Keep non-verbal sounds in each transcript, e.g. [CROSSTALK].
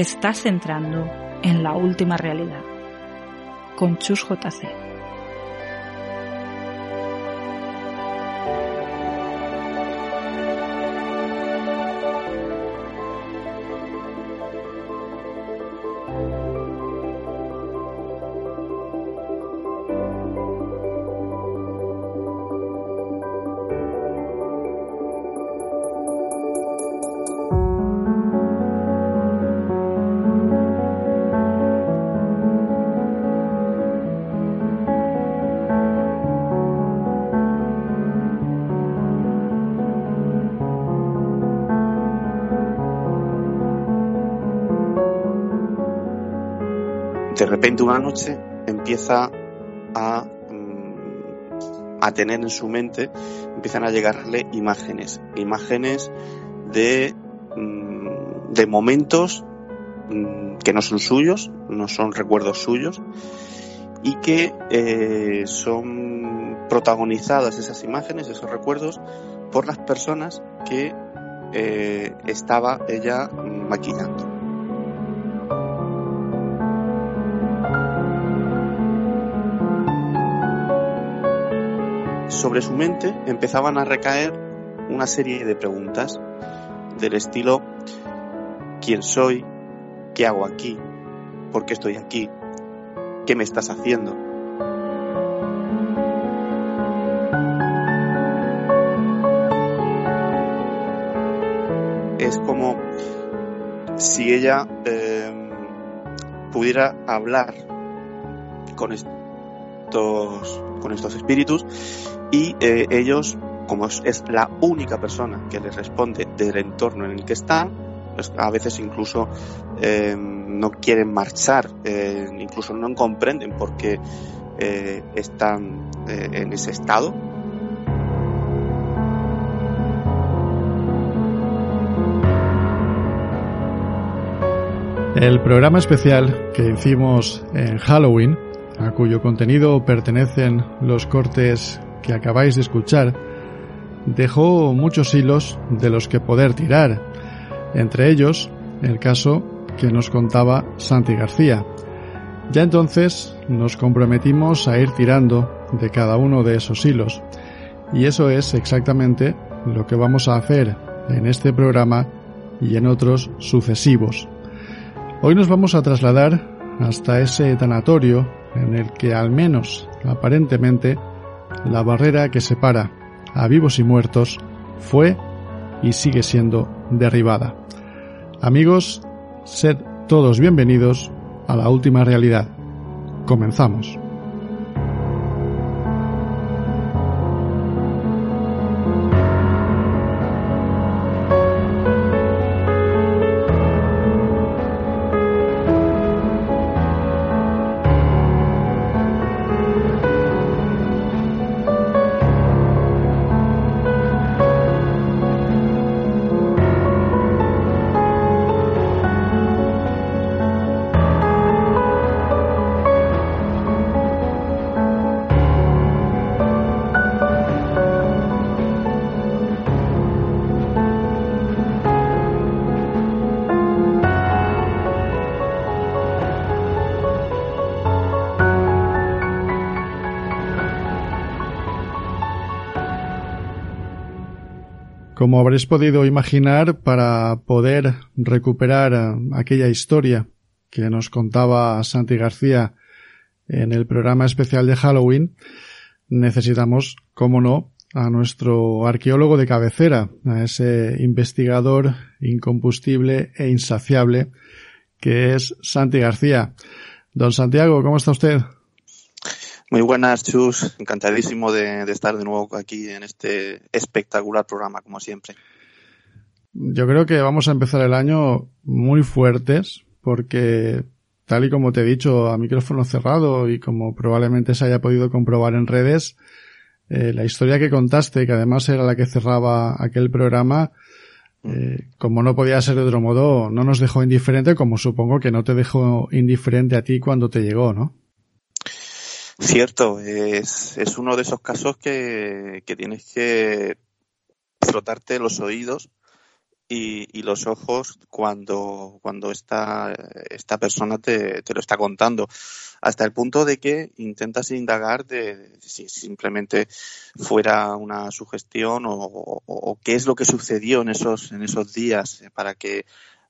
Estás entrando en la última realidad con Chus JC. Repente una noche empieza a, mm, a tener en su mente, empiezan a llegarle imágenes, imágenes de, mm, de momentos mm, que no son suyos, no son recuerdos suyos, y que eh, son protagonizadas esas imágenes, esos recuerdos, por las personas que eh, estaba ella maquillando. Sobre su mente empezaban a recaer una serie de preguntas del estilo ¿quién soy? ¿Qué hago aquí? ¿Por qué estoy aquí? ¿Qué me estás haciendo? Es como si ella eh, pudiera hablar con estos, con estos espíritus y eh, ellos, como es, la única persona que les responde del entorno en el que están, pues a veces incluso eh, no quieren marchar, eh, incluso no comprenden por qué están en ese estado. El programa especial que hicimos en Halloween, a cuyo contenido pertenecen los cortes que acabáis de escuchar dejó muchos hilos de los que poder tirar, entre ellos el caso que nos contaba Santi García. Ya entonces nos comprometimos a ir tirando de cada uno de esos hilos, y eso es exactamente lo que vamos a hacer en este programa y en otros sucesivos. Hoy nos vamos a trasladar hasta ese tanatorio en el que al menos aparentemente la barrera que separa a vivos y muertos fue y sigue siendo derribada. Amigos, sed todos bienvenidos a la última realidad. Comenzamos. Como habréis podido imaginar, para poder recuperar aquella historia que nos contaba Santi García en el programa especial de Halloween, necesitamos, como no, a nuestro arqueólogo de cabecera, a ese investigador incombustible e insaciable que es Santi García. Don Santiago, ¿cómo está usted? Muy buenas, Chus. Encantadísimo de, estar de nuevo aquí en este espectacular programa, como siempre. Yo creo que vamos a empezar el año muy fuertes, porque tal y como te he dicho, a micrófono cerrado y como probablemente se haya podido comprobar en redes, eh, la historia que contaste, que además era la que cerraba aquel programa, eh, como no podía ser de otro modo, no nos dejó indiferente, como supongo que no te dejó indiferente a ti cuando te llegó, ¿no? Cierto, es, es uno de esos casos que, que tienes que frotarte los oídos y, y, los ojos cuando, cuando esta, esta persona te, te, lo está contando, hasta el punto de que intentas indagar de, si simplemente fuera una sugestión o, o, qué es lo que sucedió en esos, en esos días para que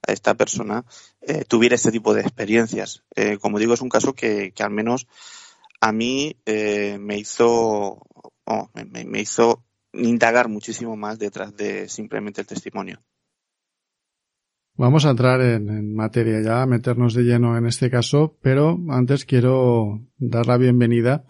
esta persona eh, tuviera este tipo de experiencias. Eh, como digo, es un caso que, que al menos a mí eh, me hizo oh, me, hizo indagar muchísimo más detrás de simplemente el testimonio. Vamos a entrar en, en, materia ya, a meternos de lleno en este caso, pero antes quiero dar la bienvenida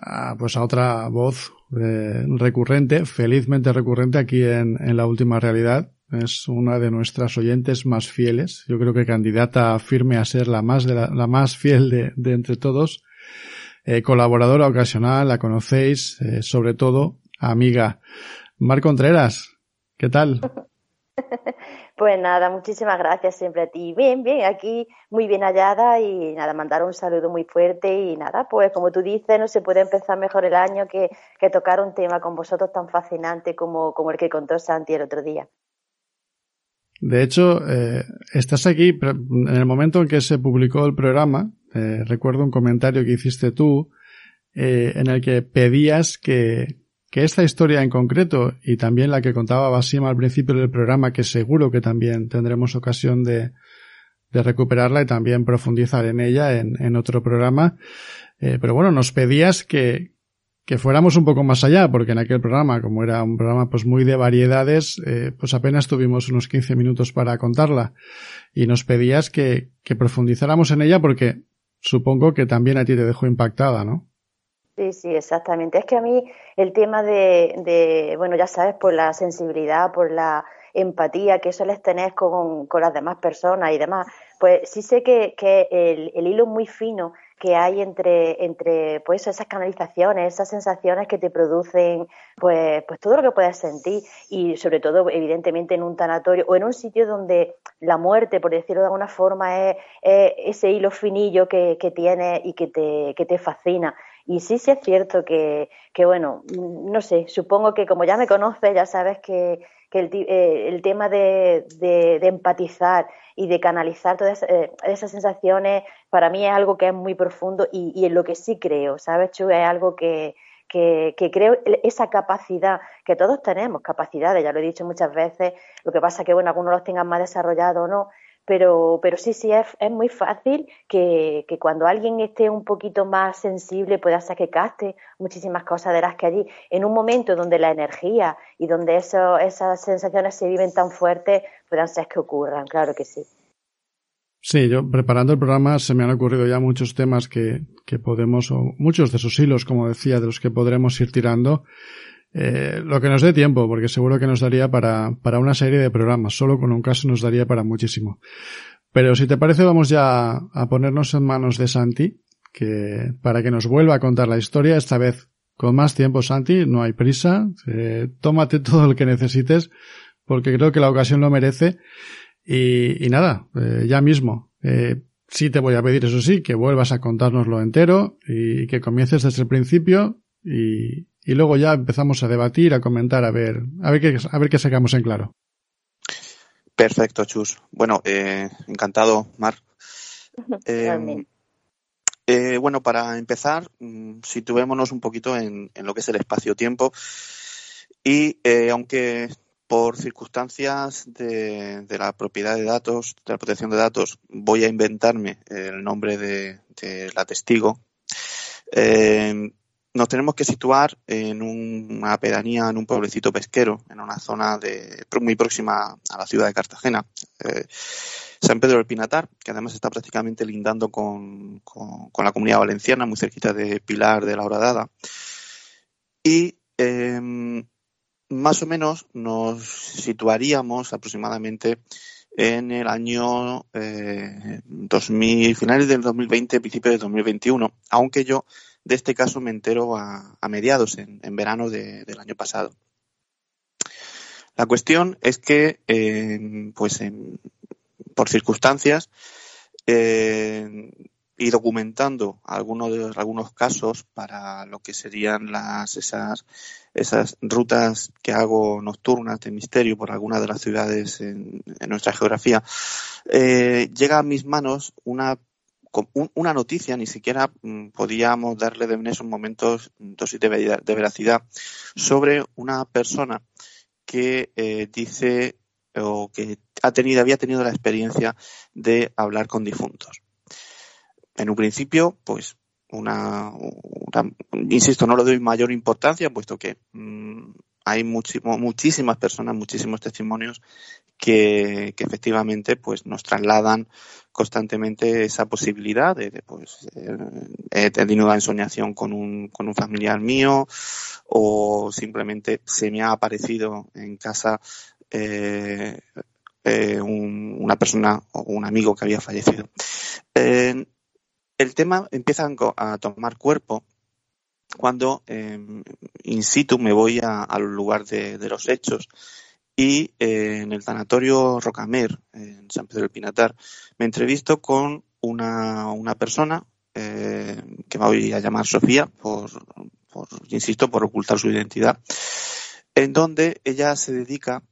a, pues a otra voz eh, recurrente, felizmente recurrente aquí en, en, la última realidad. Es una de nuestras oyentes más fieles. Yo creo que candidata firme a ser la más de la, la más fiel de, de entre todos eh, colaboradora ocasional, la conocéis, eh, sobre todo amiga. Mar Contreras, ¿qué tal? [LAUGHS] Pues nada, muchísimas gracias siempre a ti. Bien, bien, aquí muy bien hallada y nada, mandar un saludo muy fuerte y nada, pues como tú dices, no se puede empezar mejor el año que, que tocar un tema con vosotros tan fascinante como, como el que contó Santi el otro día. De hecho, eh, estás aquí en el momento en que se publicó el programa, eh, recuerdo un comentario que hiciste tú eh, en el que pedías que, que esta historia en concreto y también la que contaba Basim al principio del programa, que seguro que también tendremos ocasión de, de recuperarla y también profundizar en ella en, en otro programa. Eh, pero bueno, nos pedías que, que fuéramos un poco más allá, porque en aquel programa, como era un programa pues muy de variedades, pues apenas tuvimos unos 15 minutos para contarla. Y nos pedías que, que profundizáramos en ella porque supongo que también a ti te dejó impactada, ¿no? Sí, sí, exactamente. Es que a mí el tema de, de bueno, ya sabes, por la sensibilidad, por la empatía que sueles tener con, con las demás personas y demás, pues sí sé que, que el, el hilo muy fino que hay entre, entre pues esas canalizaciones, esas sensaciones que te producen pues, pues todo lo que puedes sentir y sobre todo evidentemente en un tanatorio o en un sitio donde la muerte, por decirlo de alguna forma, es, es ese hilo finillo que, que tiene y que te, que te fascina. Y sí, sí es cierto que, que, bueno, no sé, supongo que como ya me conoces, ya sabes que, que el, eh, el tema de, de, de, empatizar y de canalizar todas eh, esas sensaciones, para mí es algo que es muy profundo y, y en lo que sí creo, ¿sabes, Chu? Es algo que, que, que, creo esa capacidad, que todos tenemos capacidades, ya lo he dicho muchas veces, lo que pasa que, bueno, algunos los tengan más desarrollados o no, pero, pero sí, sí, es, es muy fácil que, que, cuando alguien esté un poquito más sensible pueda ser que caste muchísimas cosas de las que allí, en un momento donde la energía y donde eso, esas sensaciones se viven tan fuertes, puedan ser que ocurran, claro que sí. Sí, yo preparando el programa se me han ocurrido ya muchos temas que, que podemos, o muchos de esos hilos, como decía, de los que podremos ir tirando. Eh, lo que nos dé tiempo, porque seguro que nos daría para, para una serie de programas. Solo con un caso nos daría para muchísimo. Pero si te parece, vamos ya a ponernos en manos de Santi, que para que nos vuelva a contar la historia, esta vez con más tiempo, Santi, no hay prisa, eh, tómate todo lo que necesites, porque creo que la ocasión lo merece. Y, y nada, eh, ya mismo. Eh, sí te voy a pedir, eso sí, que vuelvas a contárnoslo entero y que comiences desde el principio y, y luego ya empezamos a debatir, a comentar, a ver, a ver qué, a ver qué sacamos en claro. Perfecto, Chus. Bueno, eh, encantado, Mar. [LAUGHS] Eh, eh, bueno, para empezar, mm, situémonos un poquito en, en lo que es el espacio-tiempo. Y eh, aunque por circunstancias de, la propiedad de datos, de la protección de datos, voy a inventarme el nombre de, la testigo. Eh, nos tenemos que situar en una pedanía, en un pueblecito pesquero, en una zona de, muy próxima a la ciudad de Cartagena. Eh, San Pedro del Pinatar, que además está prácticamente lindando con, la comunidad valenciana, muy cerquita de Pilar de la Horadada. Y em, más o menos nos situaríamos aproximadamente en el año 2000, eh, finales del 2020, principios del 2021, aunque yo de este caso me entero a, mediados, en, verano del año pasado. La cuestión es que, pues, por circunstancias, y documentando algunos de algunos casos para lo que serían las esas esas rutas que hago nocturnas de misterio por algunas de las ciudades en, nuestra geografía eh, llega a mis manos una una noticia ni siquiera mm, podíamos darle en esos momentos dosis de, veracidad sobre una persona que eh, dice o que ha tenido había tenido la experiencia de hablar con difuntos. En un principio, pues una, insisto, no le doy mayor importancia, puesto que mm, hay muchísimas personas, muchísimos testimonios que, efectivamente pues nos trasladan constantemente esa posibilidad de, pues eh, he tenido una ensoñación con un, con un familiar mío o simplemente se me ha aparecido en casa eh, eh, una persona o un amigo que había fallecido. El tema empieza a tomar cuerpo cuando em, in situ me voy al lugar de, los hechos y eh, en el tanatorio Rocamer, en San Pedro del Pinatar, me entrevisto con una, persona eh, que me voy a llamar Sofía, por, insisto, por ocultar su identidad, en donde ella se dedica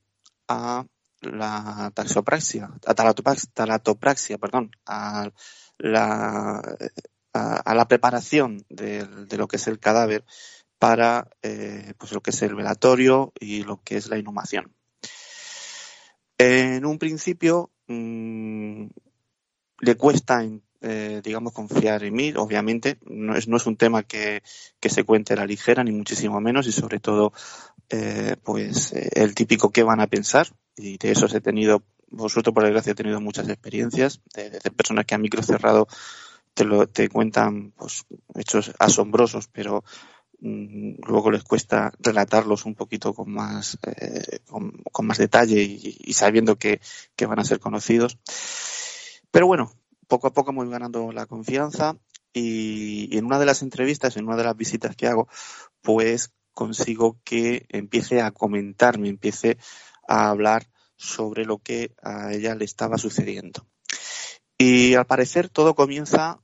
a la taxopraxia, a talatopraxia, perdón, a la, a, la preparación de, lo que es el cadáver para eh, pues lo que es el velatorio y lo que es la inhumación. En un principio mm, le cuesta, eh, digamos, confiar en mí. Obviamente no es, no es un tema que, se cuente a la ligera, ni muchísimo menos, y sobre todo, eh, pues el típico que van a pensar. Y de eso he tenido vosotros por desgracia he tenido muchas experiencias de, personas que a micro cerrado te, cuentan pues, hechos asombrosos, pero mm, luego les cuesta relatarlos un poquito con más, eh, con, más detalle y, sabiendo que, van a ser conocidos. Pero bueno, poco a poco voy ganando la confianza y, en una de las entrevistas, en una de las visitas que hago, pues consigo que empiece a comentarme, empiece a hablar sobre lo que a ella le estaba sucediendo. Y al parecer todo comienza,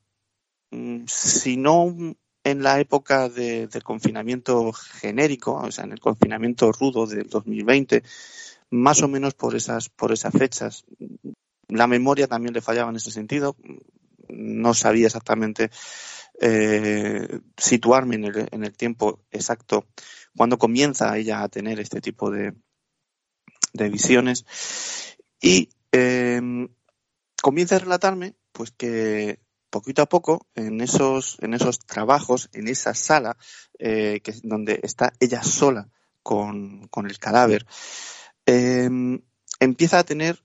si no en la época de, del confinamiento genérico, o sea, en el confinamiento rudo del 2020, más o menos por esas, por esas fechas. La memoria también le fallaba en ese sentido. No sabía exactamente eh, situarme en el, tiempo exacto cuando comienza ella a tener este tipo de, visiones. Y em, comienza a relatarme pues que poquito a poco en esos, en esos trabajos, en esa sala, eh, donde está ella sola con, el cadáver, em, empieza a tener,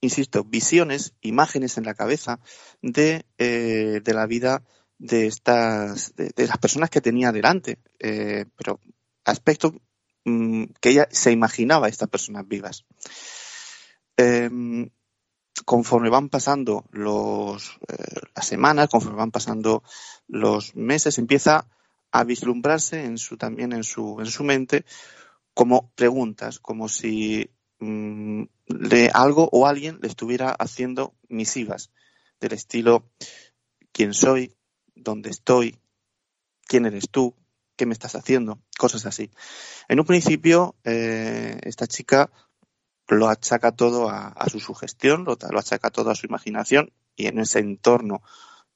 insisto, visiones, imágenes en la cabeza de, eh, de la vida de estas, de, las personas que tenía delante, eh, pero aspectos Mm, que ella se imaginaba estas personas vivas. Conforme van pasando los, eh, las semanas, conforme van pasando los meses, empieza a vislumbrarse en su, también en su, en su mente como preguntas, como si mm, algo o alguien le estuviera haciendo misivas del estilo quién soy, dónde estoy, quién eres tú, ¿qué me estás haciendo? Cosas así. En un principio, eh, esta chica lo achaca todo a, su sugestión, lo, achaca todo a su imaginación y en ese entorno,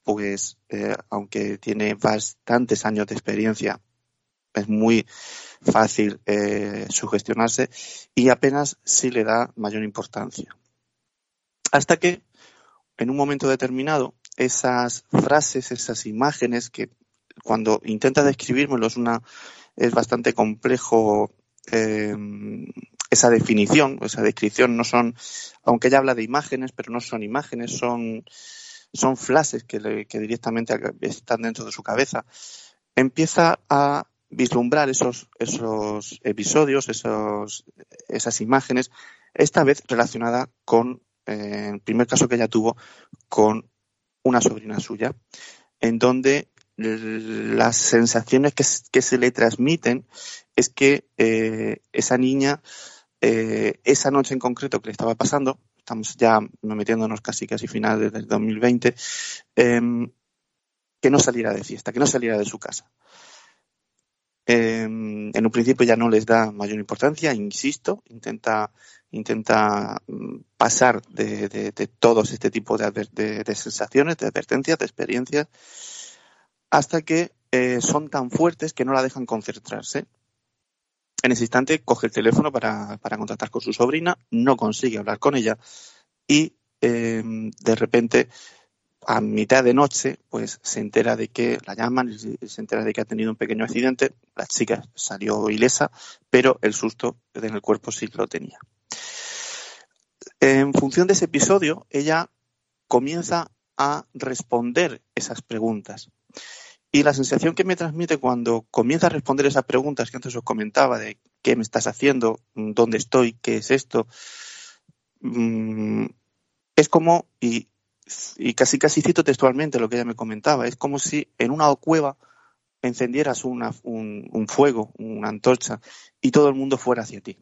pues, eh, aunque tiene bastantes años de experiencia es muy fácil eh, sugestionarse y apenas si le da mayor importancia. Hasta que en un momento determinado esas frases, esas imágenes que cuando intenta describírmelo es una es bastante complejo eh, esa definición, esa descripción no son, aunque ella habla de imágenes, pero no son imágenes, son, son flashes que, que directamente están dentro de su cabeza. Empieza a vislumbrar esos, esos episodios, esos, esas imágenes, esta vez relacionada con, eh, el primer caso que ella tuvo, con una sobrina suya, en donde las sensaciones que, se le transmiten es que eh, esa niña, eh, esa noche en concreto que le estaba pasando, estamos ya metiéndonos casi casi finales del 2020, em, que no saliera de fiesta, que no saliera de su casa. Em, en un principio ya no les da mayor importancia, insisto, intenta, intenta mm, pasar de, todos este tipo de, sensaciones, de advertencias, de experiencias, hasta que eh, son tan fuertes que no la dejan concentrarse. En ese instante coge el teléfono para, contactar con su sobrina, no consigue hablar con ella y em, de repente a mitad de noche, pues se entera de que la llaman, se entera de que ha tenido un pequeño accidente. La chica salió ilesa, pero el susto en el cuerpo sí lo tenía. En función de ese episodio, ella comienza a responder esas preguntas. Y la sensación que me transmite cuando comienza a responder esas preguntas que antes os comentaba de qué me estás haciendo, dónde estoy, qué es esto, mm, es como, y casi casi cito textualmente lo que ella me comentaba, es como si en una cueva encendieras una, un, un, fuego, una antorcha, y todo el mundo fuera hacia ti.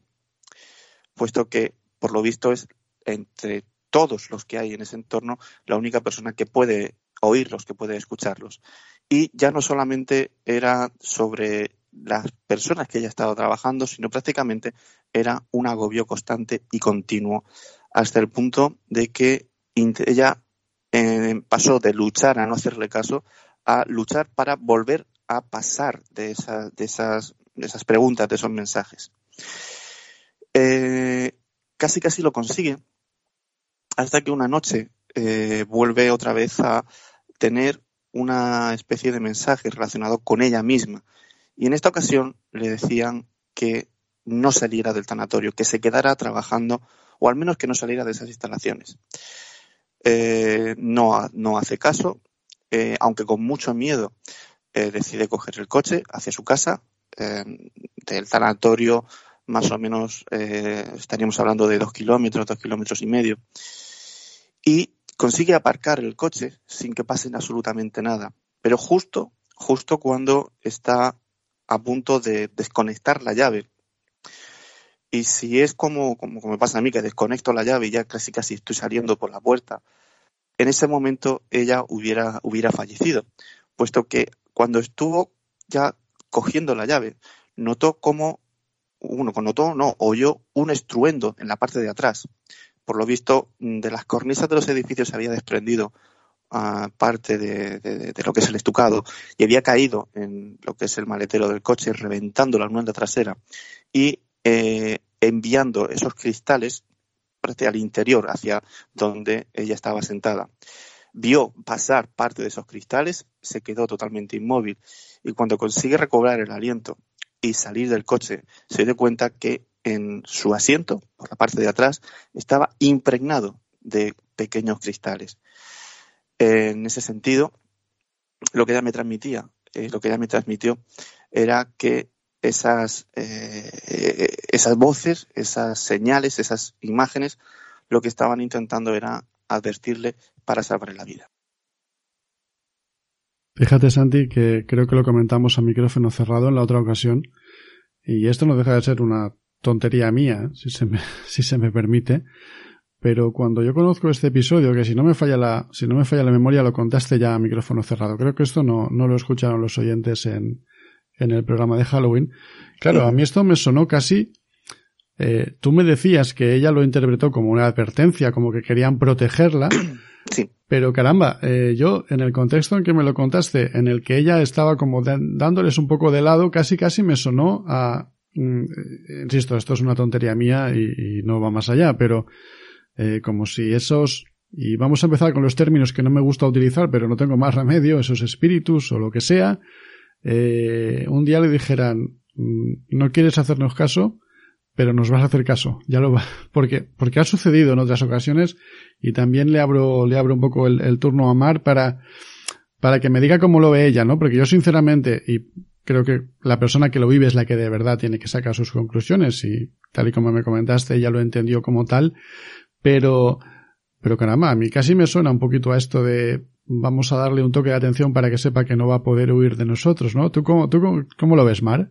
Puesto que, por lo visto, es entre todos los que hay en ese entorno la única persona que puede oírlos, que puede escucharlos. Y ya no solamente era sobre las personas que ella estaba trabajando, sino prácticamente era un agobio constante y continuo, hasta el punto de que ella eh, pasó de luchar a no hacerle caso a luchar para volver a pasar de, de, esas, de esas preguntas, de esos mensajes. Eh, casi casi lo consigue hasta que una noche eh, vuelve otra vez a tener una especie de mensaje relacionado con ella misma. Y en esta ocasión le decían que no saliera del tanatorio, que se quedara trabajando o al menos que no saliera de esas instalaciones. Eh, no, no, hace caso, eh, aunque con mucho miedo eh, decide coger el coche hacia su casa. del tanatorio, más o menos, estaríamos hablando de dos kilómetros, dos kilómetros y medio. Y consigue aparcar el coche sin que pase absolutamente nada. Pero justo, justo cuando está a punto de desconectar la llave. Y si es como, como, como, me pasa a mí, que desconecto la llave y ya casi casi estoy saliendo por la puerta, en ese momento ella hubiera, hubiera fallecido, puesto que cuando estuvo ya cogiendo la llave, notó como, uno notó, no, oyó un estruendo en la parte de atrás. Por lo visto, de las cornisas de los edificios se había desprendido uh, parte de, lo que es el estucado y había caído en lo que es el maletero del coche, reventando la almohada trasera y eh, enviando esos cristales al interior, hacia donde ella estaba sentada. Vio pasar parte de esos cristales, se quedó totalmente inmóvil y cuando consigue recobrar el aliento y salir del coche, se dio cuenta que en su asiento, por la parte de atrás, estaba impregnado de pequeños cristales. En ese sentido, lo que ella me transmitía, eh, lo que ella me transmitió, era que esas, eh, esas voces, esas señales, esas imágenes, lo que estaban intentando era advertirle para salvarle la vida. Fíjate, Santi, que creo que lo comentamos a micrófono cerrado en la otra ocasión, y esto no deja de ser una tontería mía, si se me, [LAUGHS] si se me permite, pero cuando yo conozco este episodio, que si no me falla la, si no me falla la memoria, lo contaste ya a micrófono cerrado. Creo que esto no, no lo escucharon los oyentes en, en el programa de Halloween. Claro, a mí esto me sonó casi. Eh, tú me decías que ella lo interpretó como una advertencia, como que querían protegerla, [CLEARS THROAT] Sí. Pero caramba, eh, yo en el contexto en que me lo contaste, en el que ella estaba como dándoles un poco de lado, casi casi me sonó a... Mm, eh, insisto, esto es una tontería mía y, no va más allá, pero eh, como si esos... Y vamos a empezar con los términos que no me gusta utilizar, pero no tengo más remedio, esos espíritus o lo que sea, un día le dijeran, mm, no quieres hacernos caso, pero nos vas a hacer caso. Ya lo va, [LAUGHS] porque, porque ha sucedido en otras ocasiones y también le abro, le abro un poco el, turno a Mar para, para que me diga cómo lo ve ella, ¿no? Porque yo sinceramente, y creo que la persona que lo vive es la que de verdad tiene que sacar sus conclusiones y tal y como me comentaste, ella lo entendió como tal, pero, pero caramba, a mí casi me suena un poquito a esto de vamos a darle un toque de atención para que sepa que no va a poder huir de nosotros, ¿no? ¿Tú cómo, tú cómo lo ves, Mar?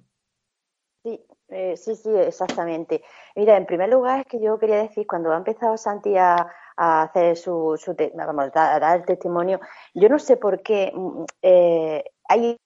Eh, sí, sí, exactamente. Mira, en primer lugar es que yo quería decir, cuando ha empezado Santi a, hacer su, su vamos, a dar el testimonio, yo no sé por qué mm, eh, hay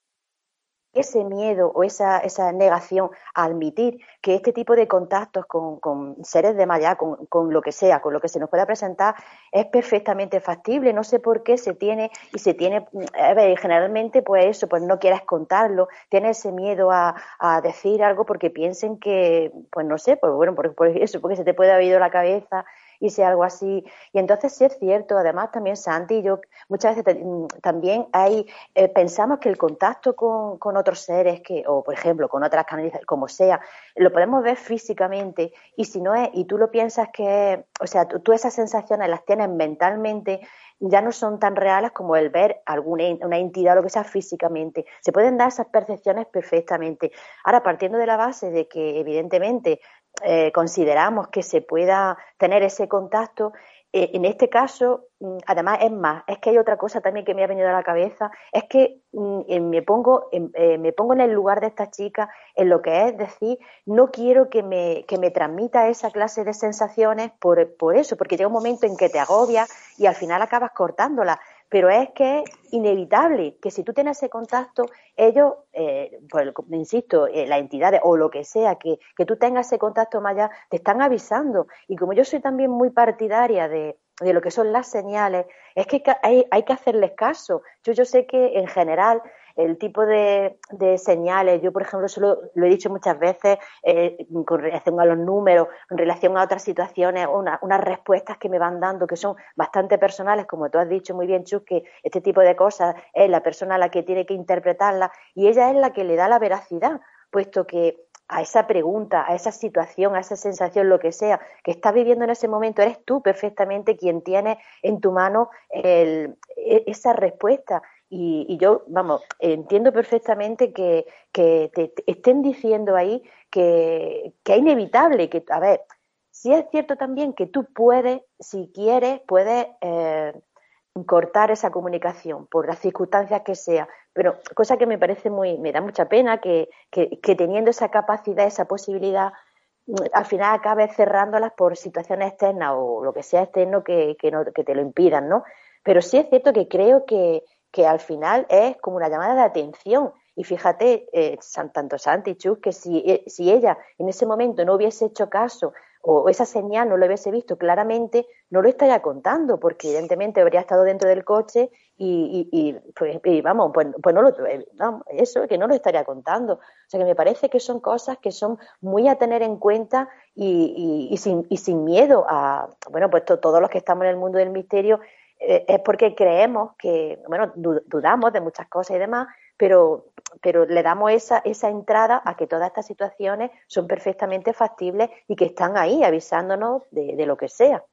ese miedo o esa, esa negación a admitir que este tipo de contactos con, seres de más allá, con, lo que sea, con lo que se nos pueda presentar, es perfectamente factible. No sé por qué se tiene y se tiene, a ver, generalmente pues eso, pues no quieras contarlo, tienes ese miedo a, decir algo porque piensen que, pues no sé, pues bueno, por, por eso, porque se te puede haber ido la cabeza y sea algo así. Y entonces sí es cierto, además también Santi yo muchas veces mm, también hay, eh, pensamos que el contacto con, con, otros seres, que, o por ejemplo con otras canalizaciones, como sea, lo podemos ver físicamente y si no es, y tú lo piensas que, o sea, tú, esas sensaciones las tienes mentalmente, ya no son tan reales como el ver alguna una entidad o lo que sea físicamente. Se pueden dar esas percepciones perfectamente. Ahora, partiendo de la base de que, evidentemente, eh, consideramos que se pueda tener ese contacto, eh, en este caso, mm, además es más, es que hay otra cosa también que me ha venido a la cabeza, es que mm, me, pongo, eh, me pongo en el lugar de esta chica, en lo que es decir, no quiero que me, que me transmita esa clase de sensaciones por, por eso, porque llega un momento en que te agobias y al final acabas cortándola pero es que es inevitable que si tú tienes ese contacto, ellos, eh, pues, insisto, eh, las entidades o lo que sea, que, que tú tengas ese contacto más allá, te están avisando. Y como yo soy también muy partidaria de, de lo que son las señales, es que hay, hay que hacerles caso. Yo, yo sé que en general el tipo de, señales, yo por ejemplo solo lo he dicho muchas veces eh, con relación a los números, en relación a otras situaciones, unas respuestas que me van dando que son bastante personales, como tú has dicho muy bien, Chus, que este tipo de cosas es la persona la que tiene que interpretarla y ella es la que le da la veracidad, puesto que a esa pregunta, a esa situación, a esa sensación, lo que sea, que estás viviendo en ese momento, eres tú perfectamente quien tiene en tu mano e, esa respuesta. Y, yo, vamos, entiendo perfectamente que, que te, estén diciendo ahí que, que es inevitable, que, a ver, sí es cierto también que tú puedes, si quieres, puedes eh, cortar esa comunicación por las circunstancias que sea, pero cosa que me parece muy, me da mucha pena que, que, que teniendo esa capacidad, esa posibilidad, al final acabes cerrándolas por situaciones externas o lo que sea externo que, que, no, que te lo impidan, ¿no? Pero sí es cierto que creo que, que al final es como una llamada de atención. Y fíjate, eh, tanto Santi Chus, que si, eh, si ella en ese momento no hubiese hecho caso o esa señal no lo hubiese visto claramente, no lo estaría contando, porque evidentemente habría estado dentro del coche y, y, pues, vamos, pues, pues, no lo, eh, eso, que no lo estaría contando. O sea que me parece que son cosas que son muy a tener en cuenta y, y sin, y sin miedo a, bueno, pues todos los que estamos en el mundo del misterio eh, es porque creemos que, bueno, dudamos de muchas cosas y demás, pero, pero le damos esa, esa entrada a que todas estas situaciones son perfectamente factibles y que están ahí avisándonos de, de lo que sea.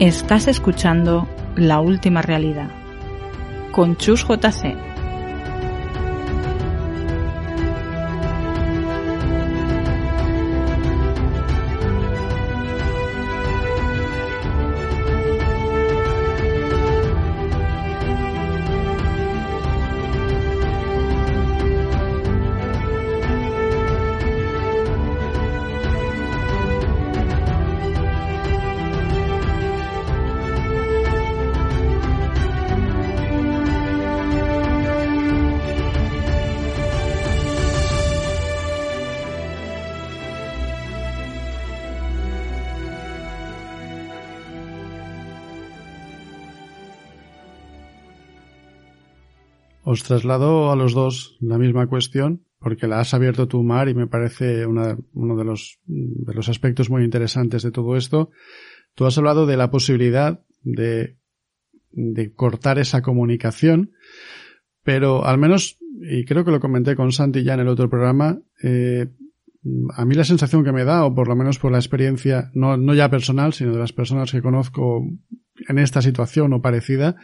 Estás escuchando La Última Realidad con Chus JC. Os traslado a los dos la misma cuestión, porque la has abierto tu Mar, y me parece una, uno de los, aspectos muy interesantes de todo esto. Tú has hablado de la posibilidad de, de cortar esa comunicación, pero al menos, y creo que lo comenté con Santi ya en el otro programa, eh, a mí la sensación que me da, o por lo menos por la experiencia, no, no ya personal, sino de las personas que conozco en esta situación o parecida,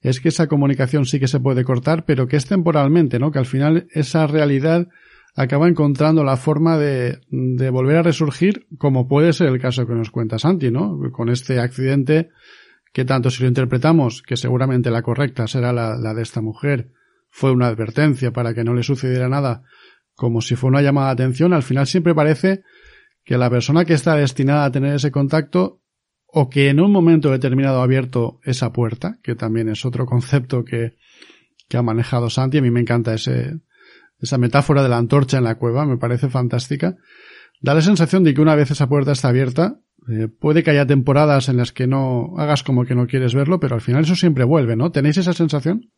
es que esa comunicación sí que se puede cortar, pero que es temporalmente, ¿no? Que al final esa realidad acaba encontrando la forma de, de volver a resurgir, como puede ser el caso que nos cuenta Santi, ¿no? Con este accidente, que tanto si lo interpretamos, que seguramente la correcta será la, la de esta mujer, fue una advertencia para que no le sucediera nada, como si fue una llamada de atención, al final siempre parece que la persona que está destinada a tener ese contacto o que en un momento determinado ha abierto esa puerta, que también es otro concepto que, ha manejado Santi, a mí me encanta ese, esa metáfora de la antorcha en la cueva, me parece fantástica, da la sensación de que una vez esa puerta está abierta, eh, puede que haya temporadas en las que no hagas como que no quieres verlo, pero al final eso siempre vuelve, ¿no? ¿Tenéis esa sensación?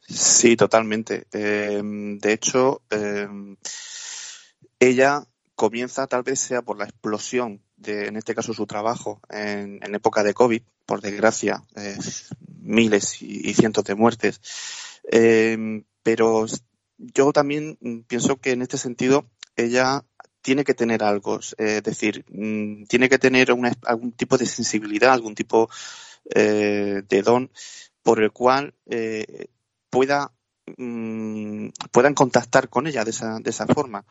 Sí, totalmente. Eh, de hecho, eh, ella comienza, tal vez sea por la explosión de, en este caso, su trabajo en, época de COVID, por desgracia, eh, miles y, cientos de muertes. pero yo también pienso que en este sentido ella tiene que tener algo, es decir, mm, tiene que tener algún tipo de sensibilidad, algún tipo de don por el cual pueda mm, puedan contactar con ella de esa, de esa forma.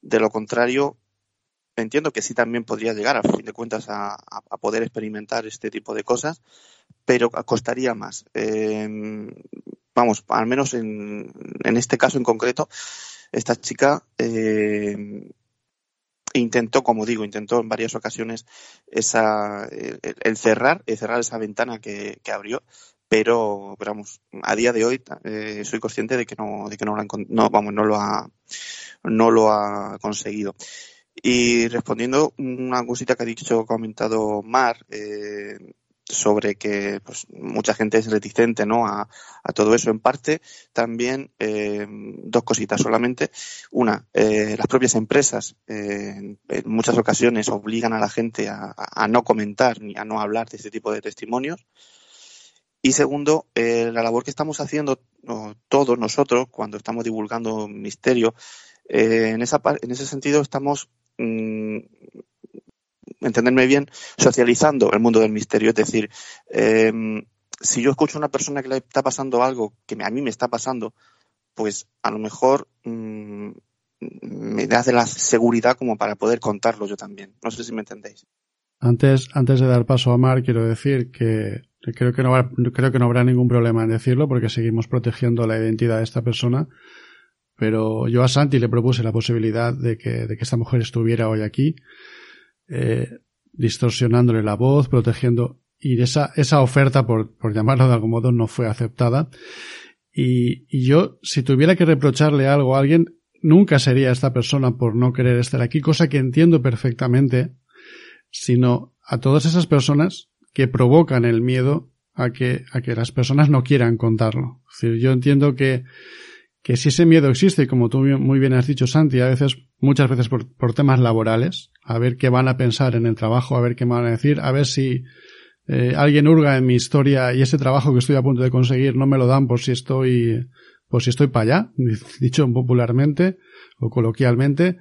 De lo contrario, entiendo que sí también podría llegar, a fin de cuentas, a, poder experimentar este tipo de cosas, pero costaría más. Em, vamos, al menos en, en, este caso en concreto, esta chica eh, intentó, como digo, intentó en varias ocasiones esa, el, cerrar, el cerrar esa ventana que, abrió, pero, pero vamos, a día de hoy eh, soy consciente de que no, de que no lo, ha, no, vamos, no lo ha, no lo ha conseguido. Y respondiendo una cosita que ha dicho, comentado Mar, eh, sobre que pues, mucha gente es reticente ¿no? a, a todo eso. En parte, también eh, dos cositas solamente. Una, eh, las propias empresas eh, en muchas ocasiones obligan a la gente a, a, no comentar ni a no hablar de este tipo de testimonios. Y segundo, la labor que estamos haciendo todos nosotros cuando estamos divulgando misterio, en, esa, en ese sentido estamos, mm, entenderme bien, socializando el mundo del misterio. Es decir, eh, si yo escucho a una persona que le está pasando algo que a mí me está pasando, pues a lo mejor mm, me da de la seguridad como para poder contarlo yo también. No sé si me entendéis. Antes, antes de dar paso a Mar, quiero decir que Creo que, no creo que no habrá ningún problema en decirlo porque seguimos protegiendo la identidad de esta persona. Pero yo a Santi le propuse la posibilidad de que, de que esta mujer estuviera hoy aquí, eh, distorsionándole la voz, protegiendo, y esa, esa oferta, por, por llamarlo de algún modo, no fue aceptada. Y, y yo, si tuviera que reprocharle algo a alguien, nunca sería esta persona por no querer estar aquí, cosa que entiendo perfectamente, sino a todas esas personas que provocan el miedo a que, a que las personas no quieran contarlo. Es decir, yo entiendo que, que si ese miedo existe, como tú muy bien has dicho, Santi, a veces, muchas veces por, temas laborales, a ver qué van a pensar en el trabajo, a ver qué van a decir, a ver si eh, alguien hurga en mi historia y ese trabajo que estoy a punto de conseguir no me lo dan por si estoy, por si estoy para allá, [LAUGHS] dicho popularmente o coloquialmente.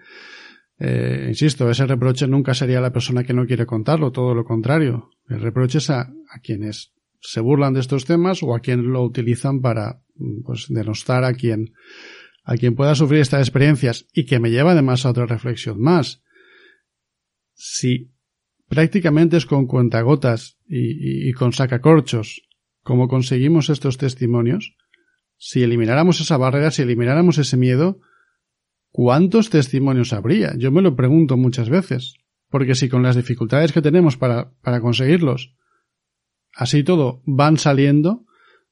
Eh, insisto, ese reproche nunca sería la persona que no quiere contarlo, todo lo contrario. El reproche es a, a quienes se burlan de estos temas o a quienes lo utilizan para pues, denostar a quien, a quien pueda sufrir estas experiencias y que me lleva además a otra reflexión más. Si prácticamente es con cuentagotas y con sacacorchos como conseguimos estos testimonios, si elimináramos esa barrera, si elimináramos ese miedo, ¿cuántos testimonios habría? Yo me lo pregunto muchas veces. Porque si con las dificultades que tenemos para, para conseguirlos, así todo van saliendo,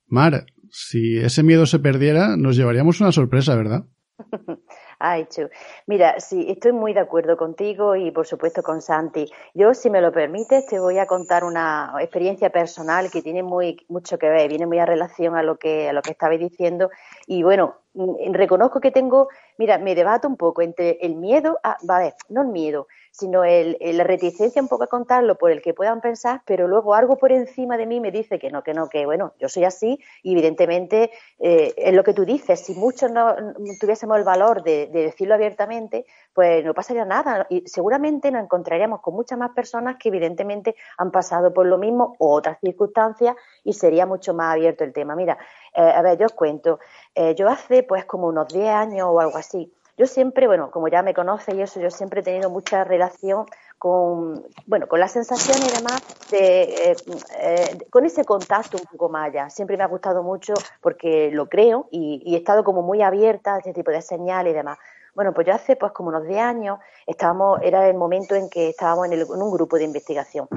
Mar, si ese miedo se perdiera, nos llevaríamos una sorpresa, ¿verdad? [LAUGHS] Ay, Chu. Mira, sí, estoy muy de acuerdo contigo y por supuesto con Santi. Yo, si me lo permites, te voy a contar una experiencia personal que tiene muy mucho que ver, viene muy a relación a lo que a lo que estabais diciendo. Y bueno, mm, reconozco que tengo, mira, me debato un poco entre el miedo, a, a no el miedo, sino el, la reticencia un poco a contarlo por el que puedan pensar, pero luego algo por encima de mí me dice que no, que no, que bueno, yo soy así y evidentemente eh, es lo que tú dices, si muchos no, tuviésemos el valor de, decirlo abiertamente, pues no pasaría nada y seguramente nos encontraríamos con muchas más personas que evidentemente han pasado por lo mismo o otras circunstancias y sería mucho más abierto el tema. Mira, eh, a ver, yo os cuento, eh, yo hace pues como unos 10 años o algo así, yo siempre, bueno, como ya me conoce y eso, yo siempre he tenido mucha relación con, bueno, con la sensación y demás de, eh, eh, con ese contacto un poco más allá. Siempre me ha gustado mucho porque lo creo y, he estado como muy abierta a este tipo de señales y demás. Bueno, pues yo hace pues como unos 10 años estábamos, era el momento en que estábamos en, un grupo de investigación.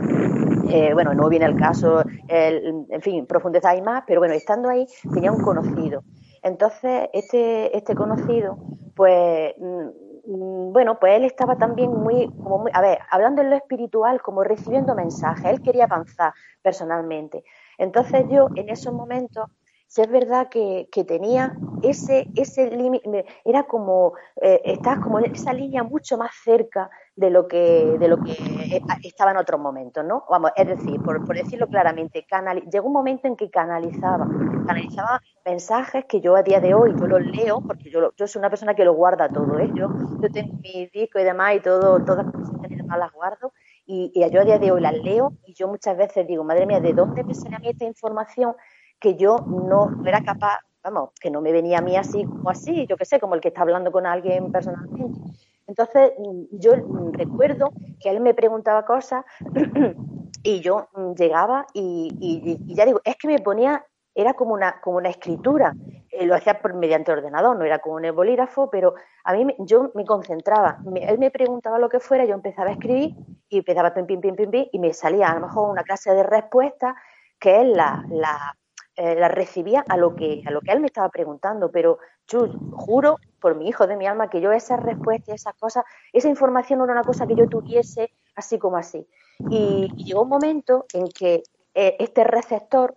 Eh, bueno, no viene el caso, en fin, profundizar más, pero bueno, estando ahí tenía un conocido entonces, este, este conocido, pues, mm, bueno, pues él estaba también muy, como muy, a ver, hablando en lo espiritual, como recibiendo mensajes, él quería avanzar personalmente. Entonces yo, en esos momentos, si es verdad que, que tenía ese, ese límite, era como, eh, estás como en esa línea mucho más cerca de lo que, de lo que estaba en otros momentos, ¿no? Vamos, es decir, por, por decirlo claramente, llegó un momento en que canalizaba, canalizaba mensajes que yo a día de hoy, yo los leo, porque yo, yo soy una persona que lo guarda todo, ¿eh? Yo, yo tengo mi disco y demás y todo, todas las cosas las guardo, y, y, yo a día de hoy las leo, y yo muchas veces digo, madre mía, ¿de dónde me sale a mí esta información que yo no, era capaz, vamos, que no me venía a mí así como así, yo qué sé, como el que está hablando con alguien personalmente. Entonces, yo recuerdo que él me preguntaba cosas [CLEARS THROAT] y yo llegaba y, ya digo, es que me ponía, era como una, como una escritura, eh, lo hacía por, mediante ordenador, no era como un bolígrafo, pero a mí yo me concentraba, él me preguntaba lo que fuera, yo empezaba a escribir y empezaba pim, pim, pim, pim, pim, y me salía a lo mejor una clase de respuesta que es la, la eh, la recibía a lo que a lo que él me estaba preguntando, pero yo juro por mi hijo de mi alma que yo esas respuestas, esas cosas, esa información no era una cosa que yo tuviese así como así. Y, llegó un momento en que eh, este receptor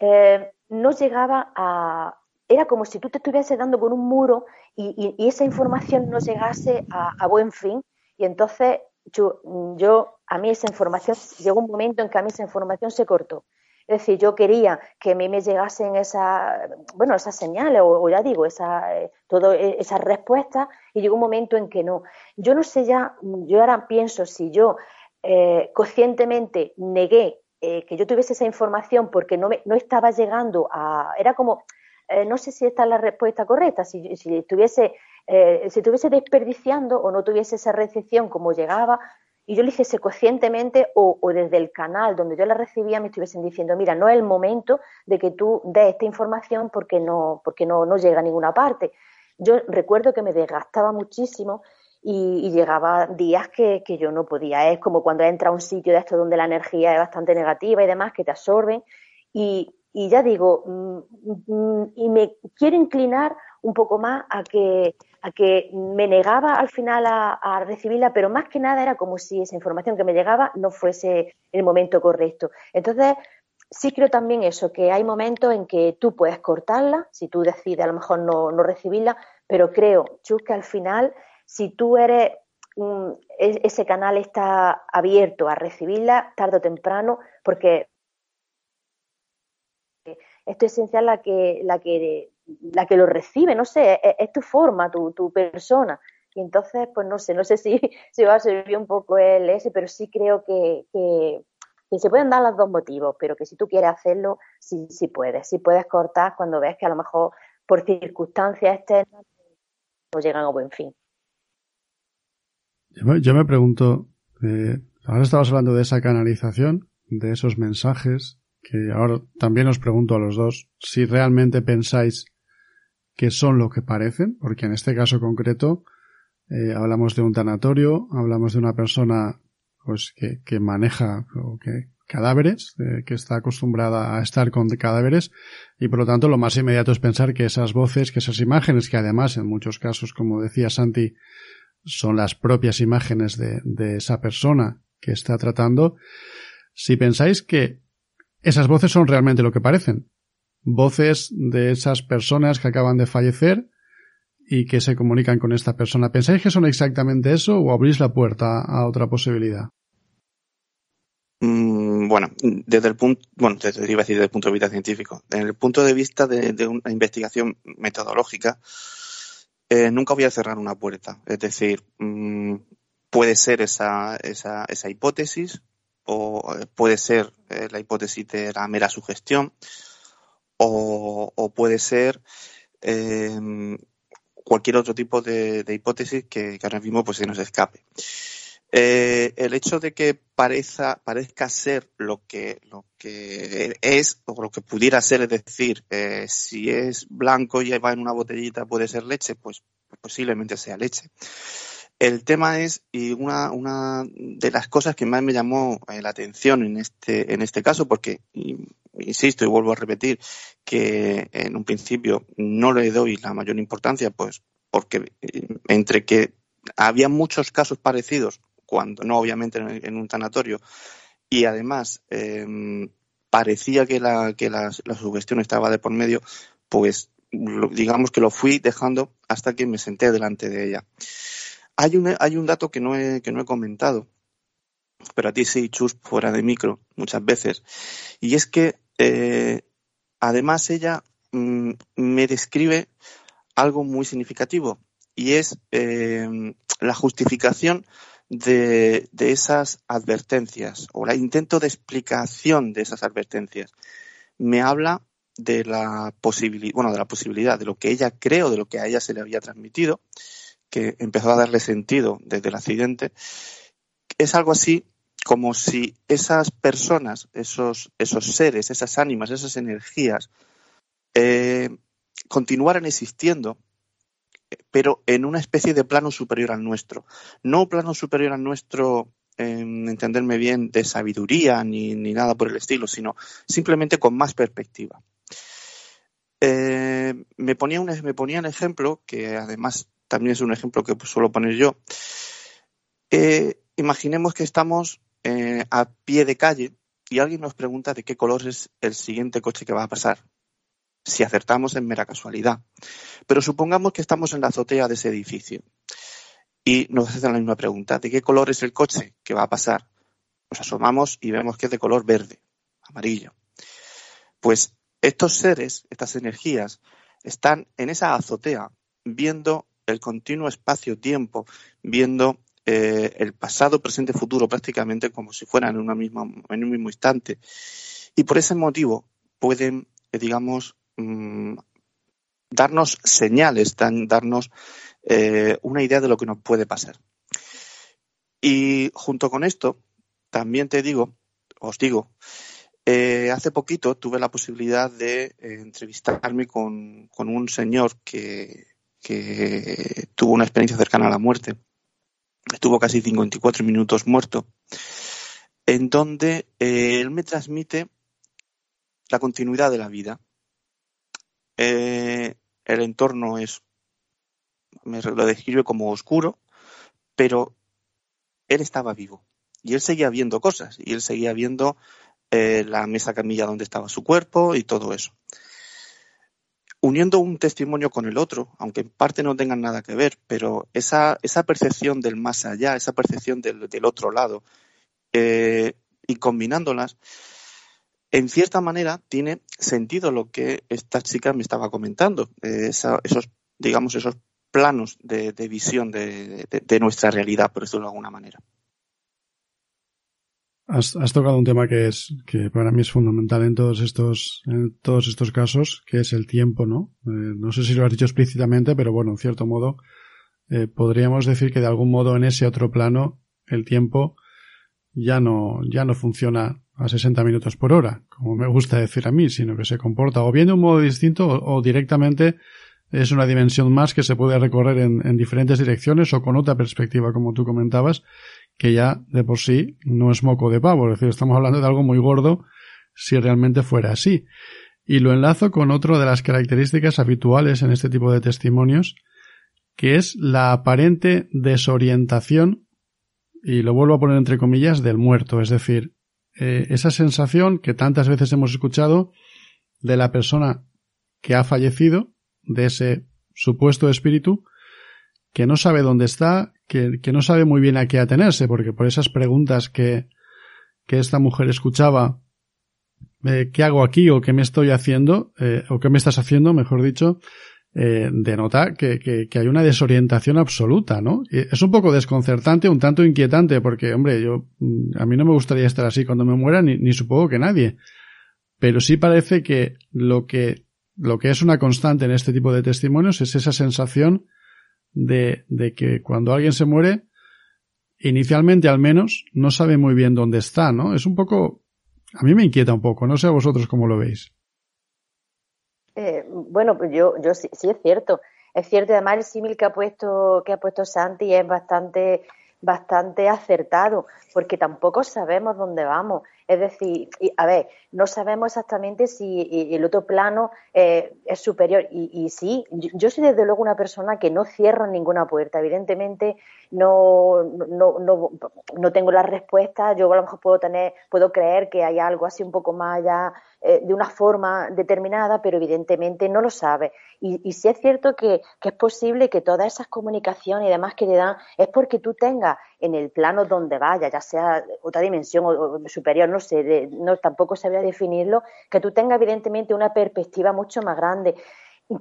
eh, no llegaba a... Era como si tú te estuvieses dando con un muro y, esa información no llegase a, buen fin. Y entonces yo, yo, a mí esa información, llegó un momento en que a mí esa información se cortó. Es decir, yo quería que a mí me llegasen esas, bueno, esas señales, o, ya digo, esa, eh, todo, e, esas respuestas, y llegó un momento en que no. Yo no sé ya, yo ahora pienso si yo eh, conscientemente negué eh, que yo tuviese esa información porque no, me, no estaba llegando a, era como, no sé si esta es la respuesta correcta, si, si estuviese, si estuviese desperdiciando o no tuviese esa recepción como llegaba, y yo lo hiciese conscientemente o, desde el canal donde yo la recibía me estuviesen diciendo, mira, no es el momento de que tú des esta información porque no, porque no, no llega a ninguna parte. Yo recuerdo que me desgastaba muchísimo y, llegaba días que, que, yo no podía. Es como cuando entra a un sitio de esto donde la energía es bastante negativa y demás, que te absorben. Y, y ya digo, mm, mm, y me quiero inclinar un poco más a que a que me negaba al final a, recibirla, pero más que nada era como si esa información que me llegaba no fuese el momento correcto. Entonces, sí creo también eso, que hay momentos en que tú puedes cortarla, si tú decides a lo mejor no, recibirla, pero creo, Chus, que al final, si tú eres, mm, ese canal está abierto a recibirla tarde o temprano, porque esto es esencial la que, la que la que lo recibe, no sé, es, tu forma, tu, tu, persona. Y entonces, pues no sé, no sé [LAUGHS] si, si va a servir un poco el ese, pero sí creo que, que, se pueden dar los dos motivos, pero que si tú quieres hacerlo, sí, sí puedes. Sí puedes cortar cuando ves que a lo mejor por circunstancias externas no llegan a buen fin. Yo me, pregunto, eh, ahora estamos hablando de esa canalización, de esos mensajes, que ahora también os pregunto a los dos si realmente pensáis que son lo que parecen, porque en este caso concreto eh, hablamos de un tanatorio, hablamos de una persona pues que, maneja cadáveres, eh, que está acostumbrada a estar con cadáveres, y por lo tanto lo más inmediato es pensar que esas voces, que esas imágenes, que además en muchos casos, como decía Santi, son las propias imágenes de esa persona que está tratando, si pensáis que esas voces son realmente lo que parecen, voces de esas personas que acaban de fallecer y que se comunican con esta persona, ¿pensáis que son exactamente eso o abrís la puerta a otra posibilidad? Mm, bueno, desde el punto, bueno, desde, iba a decir desde el punto de vista científico, desde el punto de vista de, una investigación metodológica, eh, nunca voy a cerrar una puerta. Es decir, mm, puede ser esa, esa, esa, hipótesis o eh, puede ser eh, la hipótesis de la mera sugestión o, puede ser cualquier otro tipo de, hipótesis que, que, ahora mismo pues se nos escape. Eh, el hecho de que parezca, parezca ser lo que, lo que es o lo que pudiera ser, es decir, eh, si es blanco y va en una botellita puede ser leche, pues posiblemente sea leche. El tema es, y una, una de las cosas que más me llamó eh, la atención en este, en este caso, porque, insisto y vuelvo a repetir, que en un principio no le doy la mayor importancia, pues porque entre que había muchos casos parecidos cuando no obviamente en, un tanatorio, y además em, parecía que, la, que la, sugestión estaba de por medio, pues digamos que lo fui dejando hasta que me senté delante de ella. Hay un, hay un dato que no, he, que no he comentado, pero a ti sí, Chus, fuera de micro, muchas veces, y es que eh, además ella mm, me describe algo muy significativo, y es em, la justificación de, esas advertencias o el intento de explicación de esas advertencias. Me habla de la posibilidad, bueno, de la posibilidad, de lo que ella cree o de lo que a ella se le había transmitido, que empezó a darle sentido desde el accidente. Es algo así como si esas personas, esos, esos seres, esas ánimas, esas energías, eh, continuaran existiendo pero en una especie de plano superior al nuestro. No plano superior al nuestro, en entenderme bien, de sabiduría ni, nada por el estilo, sino simplemente con más perspectiva. Eh, me, ponía un, me ponía ejemplo, que además también es un ejemplo que suelo poner yo. Eh, imaginemos que estamos eh, a pie de calle y alguien nos pregunta de qué color es el siguiente coche que va a pasar si acertamos en mera casualidad. Pero supongamos que estamos en la azotea de ese edificio y nos hacen la misma pregunta, ¿de qué color es el coche que va a pasar? Nos asomamos y vemos que es de color verde, amarillo. Pues estos seres, estas energías, están en esa azotea viendo el continuo espacio-tiempo, viendo eh, el pasado, presente, futuro prácticamente como si fueran en, una misma, en un mismo instante. Y por ese motivo pueden, eh, digamos, Mm, darnos señales, darnos eh, una idea de lo que nos puede pasar. Y junto con esto, también te digo, os digo, hace poquito tuve la posibilidad de entrevistarme con, un señor que, tuvo una experiencia cercana a la muerte. Estuvo casi 54 minutos muerto, en donde él me transmite la continuidad de la vida eh, el entorno es, me lo describe como oscuro, pero él estaba vivo y él seguía viendo cosas y él seguía viendo eh, la mesa camilla donde estaba su cuerpo y todo eso. Uniendo un testimonio con el otro, aunque en parte no tengan nada que ver, pero esa, esa percepción del más allá, esa percepción del, otro lado, eh, y combinándolas, en cierta manera tiene sentido lo que esta chica me estaba comentando, eh, esos, digamos, esos planos de, visión de, nuestra realidad, por decirlo de alguna manera. Has, tocado un tema que es que para mí es fundamental en todos estos en todos estos casos, que es el tiempo, ¿no? Eh, no sé si lo has dicho explícitamente, pero bueno, en cierto modo eh, podríamos decir que de algún modo en ese otro plano el tiempo ya no ya no funciona a 60 minutos por hora, como me gusta decir a mí, sino que se comporta o bien de un modo distinto o, directamente es una dimensión más que se puede recorrer en, diferentes direcciones o con otra perspectiva, como tú comentabas, que ya de por sí no es moco de pavo, es decir, estamos hablando de algo muy gordo si realmente fuera así. Y lo enlazo con otra de las características habituales en este tipo de testimonios, que es la aparente desorientación, y lo vuelvo a poner entre comillas, del muerto, es decir, eh, esa sensación que tantas veces hemos escuchado de la persona que ha fallecido, de ese supuesto espíritu, que no sabe dónde está, que, no sabe muy bien a qué atenerse, porque por esas preguntas que, que esta mujer escuchaba, eh, ¿qué hago aquí o qué me estoy haciendo, eh, o qué me estás haciendo, mejor dicho, eh, denota que, que, hay una desorientación absoluta, ¿no? es un poco desconcertante, un tanto inquietante, porque, hombre, yo, mm, a mí no me gustaría estar así cuando me muera, ni, ni supongo que nadie. Pero sí parece que lo que, lo que es una constante en este tipo de testimonios es esa sensación de, de que cuando alguien se muere, inicialmente al menos, no sabe muy bien dónde está, ¿no? Es un poco, a mí me inquieta un poco, no sé a vosotros cómo lo veis. Eh, bueno, pues yo, yo sí, sí, es cierto. Es cierto, además el símil que ha puesto, que ha puesto Santi es bastante, bastante acertado, porque tampoco sabemos dónde vamos. Es decir, a ver, no sabemos exactamente si el otro plano eh, es superior. Y, sí, yo, soy desde luego una persona que no cierra ninguna puerta. Evidentemente no, no, no, no tengo la respuesta. Yo a lo mejor puedo tener, puedo creer que hay algo así un poco más allá eh, de una forma determinada, pero evidentemente no lo sabe. Y, y sí es cierto que, es posible que todas esas comunicaciones y demás que te dan es porque tú tengas en el plano donde vaya, ya sea otra dimensión o, superior, no sé, no, tampoco sabría definirlo, que tú tengas evidentemente una perspectiva mucho más grande.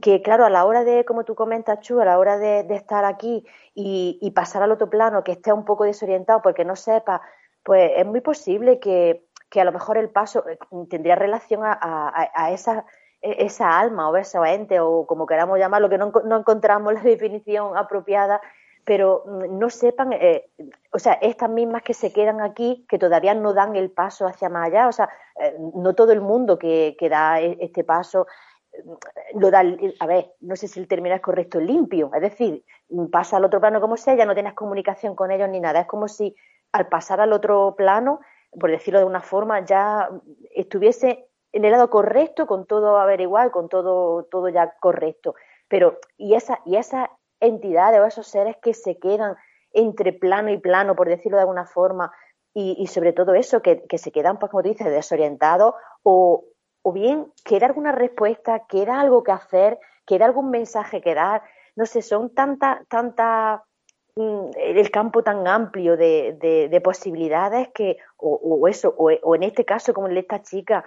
Que claro, a la hora de, como tú comentas, Chu, a la hora de, estar aquí y, y, pasar al otro plano, que esté un poco desorientado porque no sepa, pues es muy posible que, que a lo mejor el paso eh, tendría relación a, esa, e, esa alma o ese ente o como queramos llamarlo, que no encontramos la [LAUGHS] definición apropiada, pero mm, no sepan, eh, o sea, estas mismas que se quedan aquí, que todavía no dan el paso hacia más allá, o sea, eh, no todo el mundo que, que da e, este paso lo da, a ver, no sé si el término es correcto, limpio, es decir, pasa al otro plano como sea, ya no tienes comunicación con ellos ni nada, es como si al pasar al otro plano por decirlo de una forma, ya estuviese en el lado correcto, con todo averiguado, con todo, todo ya correcto. Pero, y esa, y esas entidades o esos seres que se quedan entre plano y plano, por decirlo de alguna forma, y, sobre todo eso, que, se quedan, pues como dices, desorientados, o, o bien queda alguna respuesta, queda algo que hacer, queda algún mensaje que dar, no sé, son tantas, tantas Mm, el campo tan amplio de, posibilidades que, o, eso, o, en este caso, como en esta chica,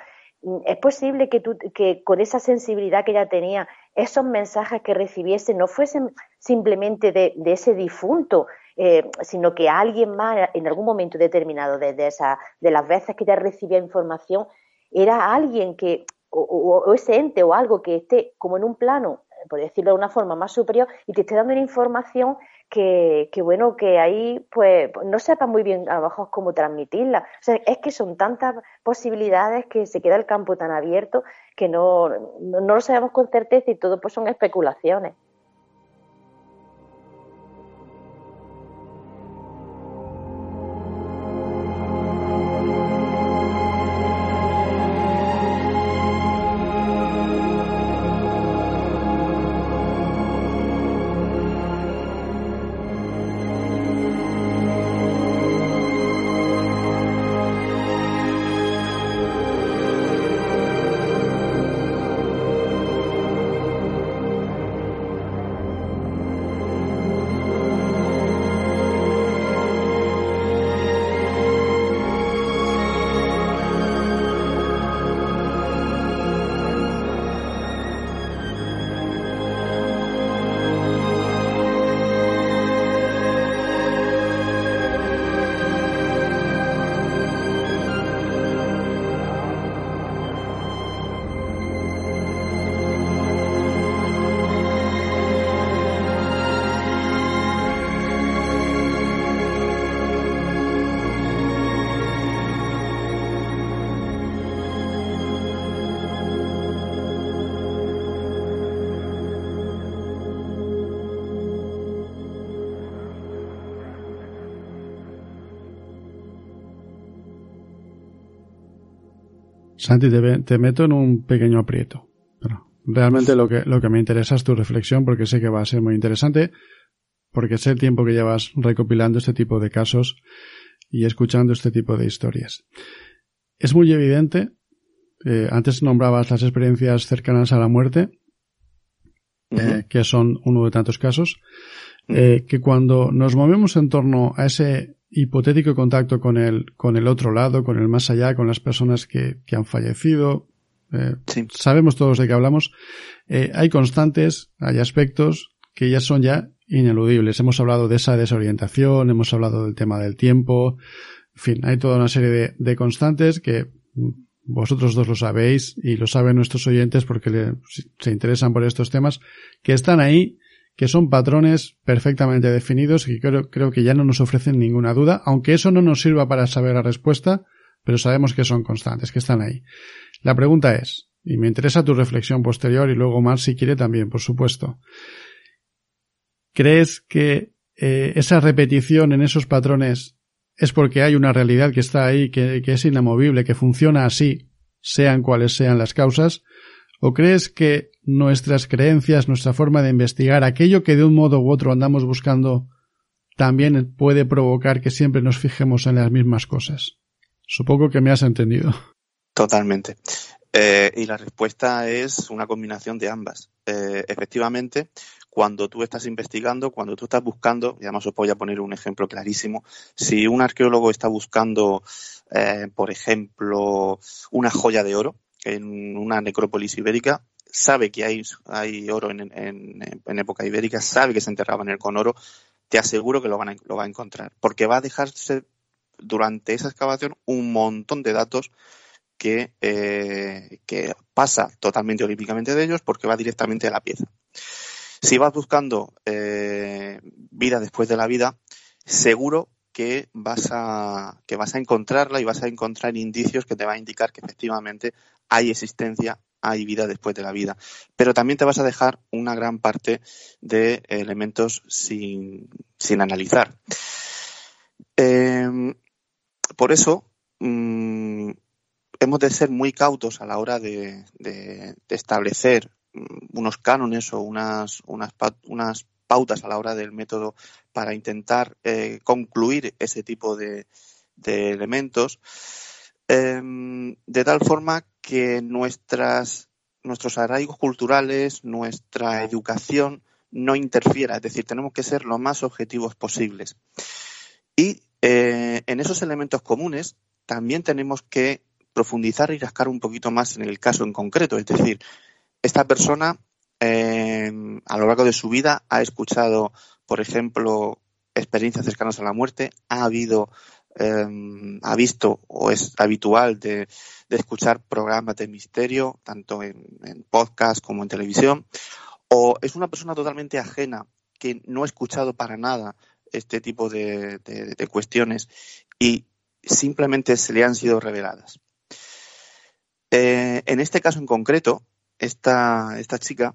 es posible que, tú, que con esa sensibilidad que ella tenía, esos mensajes que recibiese no fuesen simplemente de, ese difunto, eh, sino que alguien más en algún momento determinado de, esa, de las veces que ella recibía información, era alguien que, o, o, ese ente o algo que esté como en un plano, por decirlo de una forma más superior, y te esté dando una información que, que, bueno, que ahí pues no sepa muy bien a lo mejor cómo transmitirla. O sea, es que son tantas posibilidades que se queda el campo tan abierto que no, no, no lo sabemos con certeza y todo pues son especulaciones. Santi, te, meto en un pequeño aprieto. Pero realmente lo que, lo que me interesa es tu reflexión porque sé que va a ser muy interesante, porque sé el tiempo que llevas recopilando este tipo de casos y escuchando este tipo de historias. Es muy evidente, eh, antes nombrabas las experiencias cercanas a la muerte, eh, que son uno de tantos casos, eh, que cuando nos movemos en torno a ese hipotético contacto con el, con el otro lado, con el más allá, con las personas que, que han fallecido. Eh, sabemos todos de qué hablamos. Eh, hay constantes, hay aspectos que ya son ya ineludibles. Hemos hablado de esa desorientación, hemos hablado del tema del tiempo. En fin, hay toda una serie de, de constantes que vosotros dos lo sabéis y lo saben nuestros oyentes porque se interesan por estos temas, que están ahí que son patrones perfectamente definidos y creo, creo que ya no nos ofrecen ninguna duda, aunque eso no nos sirva para saber la respuesta, pero sabemos que son constantes, que están ahí. La pregunta es, y me interesa tu reflexión posterior y luego más si quiere también, por supuesto. ¿Crees que eh, esa repetición en esos patrones es porque hay una realidad que está ahí, que, que es inamovible, que funciona así, sean cuales sean las causas? ¿O crees que nuestras creencias, nuestra forma de investigar, aquello que de un modo u otro andamos buscando, también puede provocar que siempre nos fijemos en las mismas cosas? Supongo que me has entendido. Totalmente. Eh, y la respuesta es una combinación de ambas. Eh, efectivamente, cuando tú estás investigando, cuando tú estás buscando, y además os voy a poner un ejemplo clarísimo, si un arqueólogo está buscando, eh, por ejemplo, una joya de oro, en una necrópolis ibérica, sabe que hay, hay oro en, en, época ibérica, sabe que se enterraban en el con oro, te aseguro que lo, van a, lo va a encontrar, porque va a dejarse durante esa excavación un montón de datos que, eh, que pasa totalmente olímpicamente de ellos porque va directamente a la pieza. Si vas buscando eh, vida después de la vida, seguro que vas a que vas a encontrarla y vas a encontrar indicios que te van a indicar que efectivamente hay existencia, hay vida después de la vida. Pero también te vas a dejar una gran parte de elementos sin, analizar. Em, por eso mm, hemos de ser muy cautos a la hora de, establecer mm, unos cánones o unas, unas, unas pautas a la hora del método para intentar eh, concluir ese tipo de, elementos, em, de tal forma que nuestras, nuestros arraigos culturales, nuestra educación no interfiera, es decir, tenemos que ser lo más objetivos posibles. Y eh, en esos elementos comunes también tenemos que profundizar y rascar un poquito más en el caso en concreto, es decir, esta persona eh, a lo largo de su vida ha escuchado, por ejemplo, experiencias cercanas a la muerte, ha habido, eh, ha visto o es habitual de, escuchar programas de misterio, tanto en, podcast como en televisión, o es una persona totalmente ajena que no ha escuchado para nada este tipo de, cuestiones y simplemente se le han sido reveladas. Eh, en este caso en concreto, esta, esta chica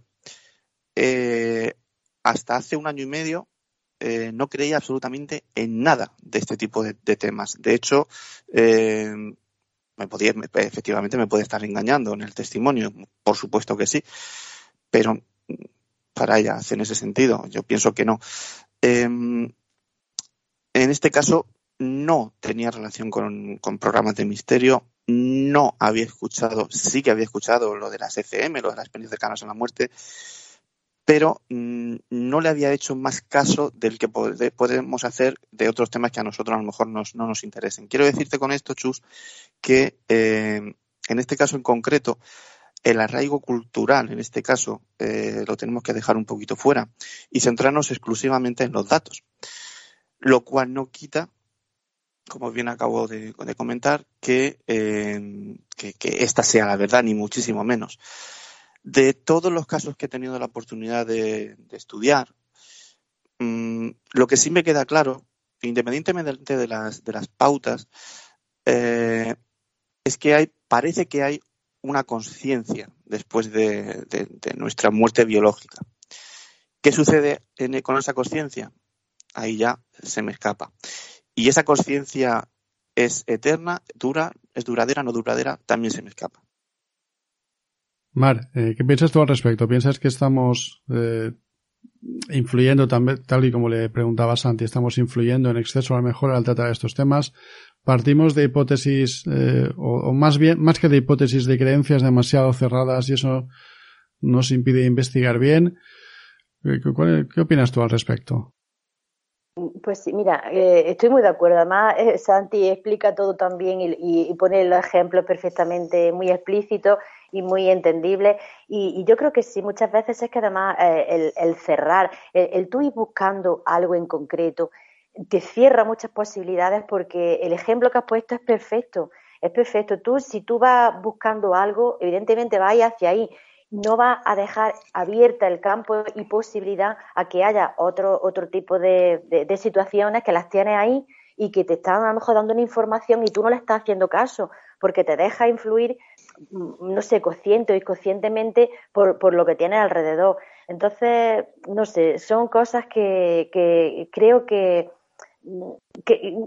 eh, hasta hace un año y medio eh, no creía absolutamente en nada de este tipo de, temas. De hecho, eh, me podía, efectivamente me puede estar engañando en el testimonio, por supuesto que sí, pero para ella en ese sentido, yo pienso que no. Em, en este caso, no tenía relación con, con, programas de misterio, no había escuchado, sí que había escuchado lo de las FM, lo de las experiencias cercanas a la muerte, pero mm, no le había hecho más caso del que podemos hacer de otros temas que a nosotros a lo mejor no nos interesen. Quiero decirte con esto, Chus, que eh, en este caso en concreto, el arraigo cultural, en este caso, eh, lo tenemos que dejar un poquito fuera y centrarnos exclusivamente en los datos, lo cual no quita como bien acabo de, comentar, eh, que, que, esta sea la verdad, ni muchísimo menos. De todos los casos que he tenido la oportunidad de, estudiar, mm, lo que sí me queda claro, independientemente de las, pautas, eh, es que hay, parece que hay una conciencia después de, nuestra muerte biológica. ¿Qué sucede con esa conciencia? Ahí ya se me escapa. Y esa conciencia es eterna, dura, es duradera, no duradera, también se me escapa. Mar, eh, ¿qué piensas tú al respecto? ¿Piensas que estamos eh, influyendo tal y como le preguntaba Santi, estamos influyendo en exceso a lo mejor al tratar estos temas? Partimos de hipótesis, eh, o, más bien, más que de hipótesis de creencias demasiado cerradas y eso nos impide investigar bien. ¿Qué, opinas tú al respecto? Pues mira, estoy muy de acuerdo. Además, Santi explica todo también y, y, pone el ejemplo perfectamente muy explícito y muy entendible. Y, yo creo que sí, muchas veces es que además eh, el, cerrar, el, tú ir buscando algo en concreto, te cierra muchas posibilidades porque el ejemplo que has puesto es perfecto. Es perfecto. Tú, si tú vas buscando algo, evidentemente vas hacia ahí. No vas a dejar abierta el campo y posibilidad a que haya otro, otro tipo de, de situaciones que las tienes ahí y que te están a lo mejor dando una información y tú no le estás haciendo caso porque te deja influir no sé, consciente o inconscientemente por, por lo que tiene alrededor. Entonces, no sé, son cosas que, que creo que,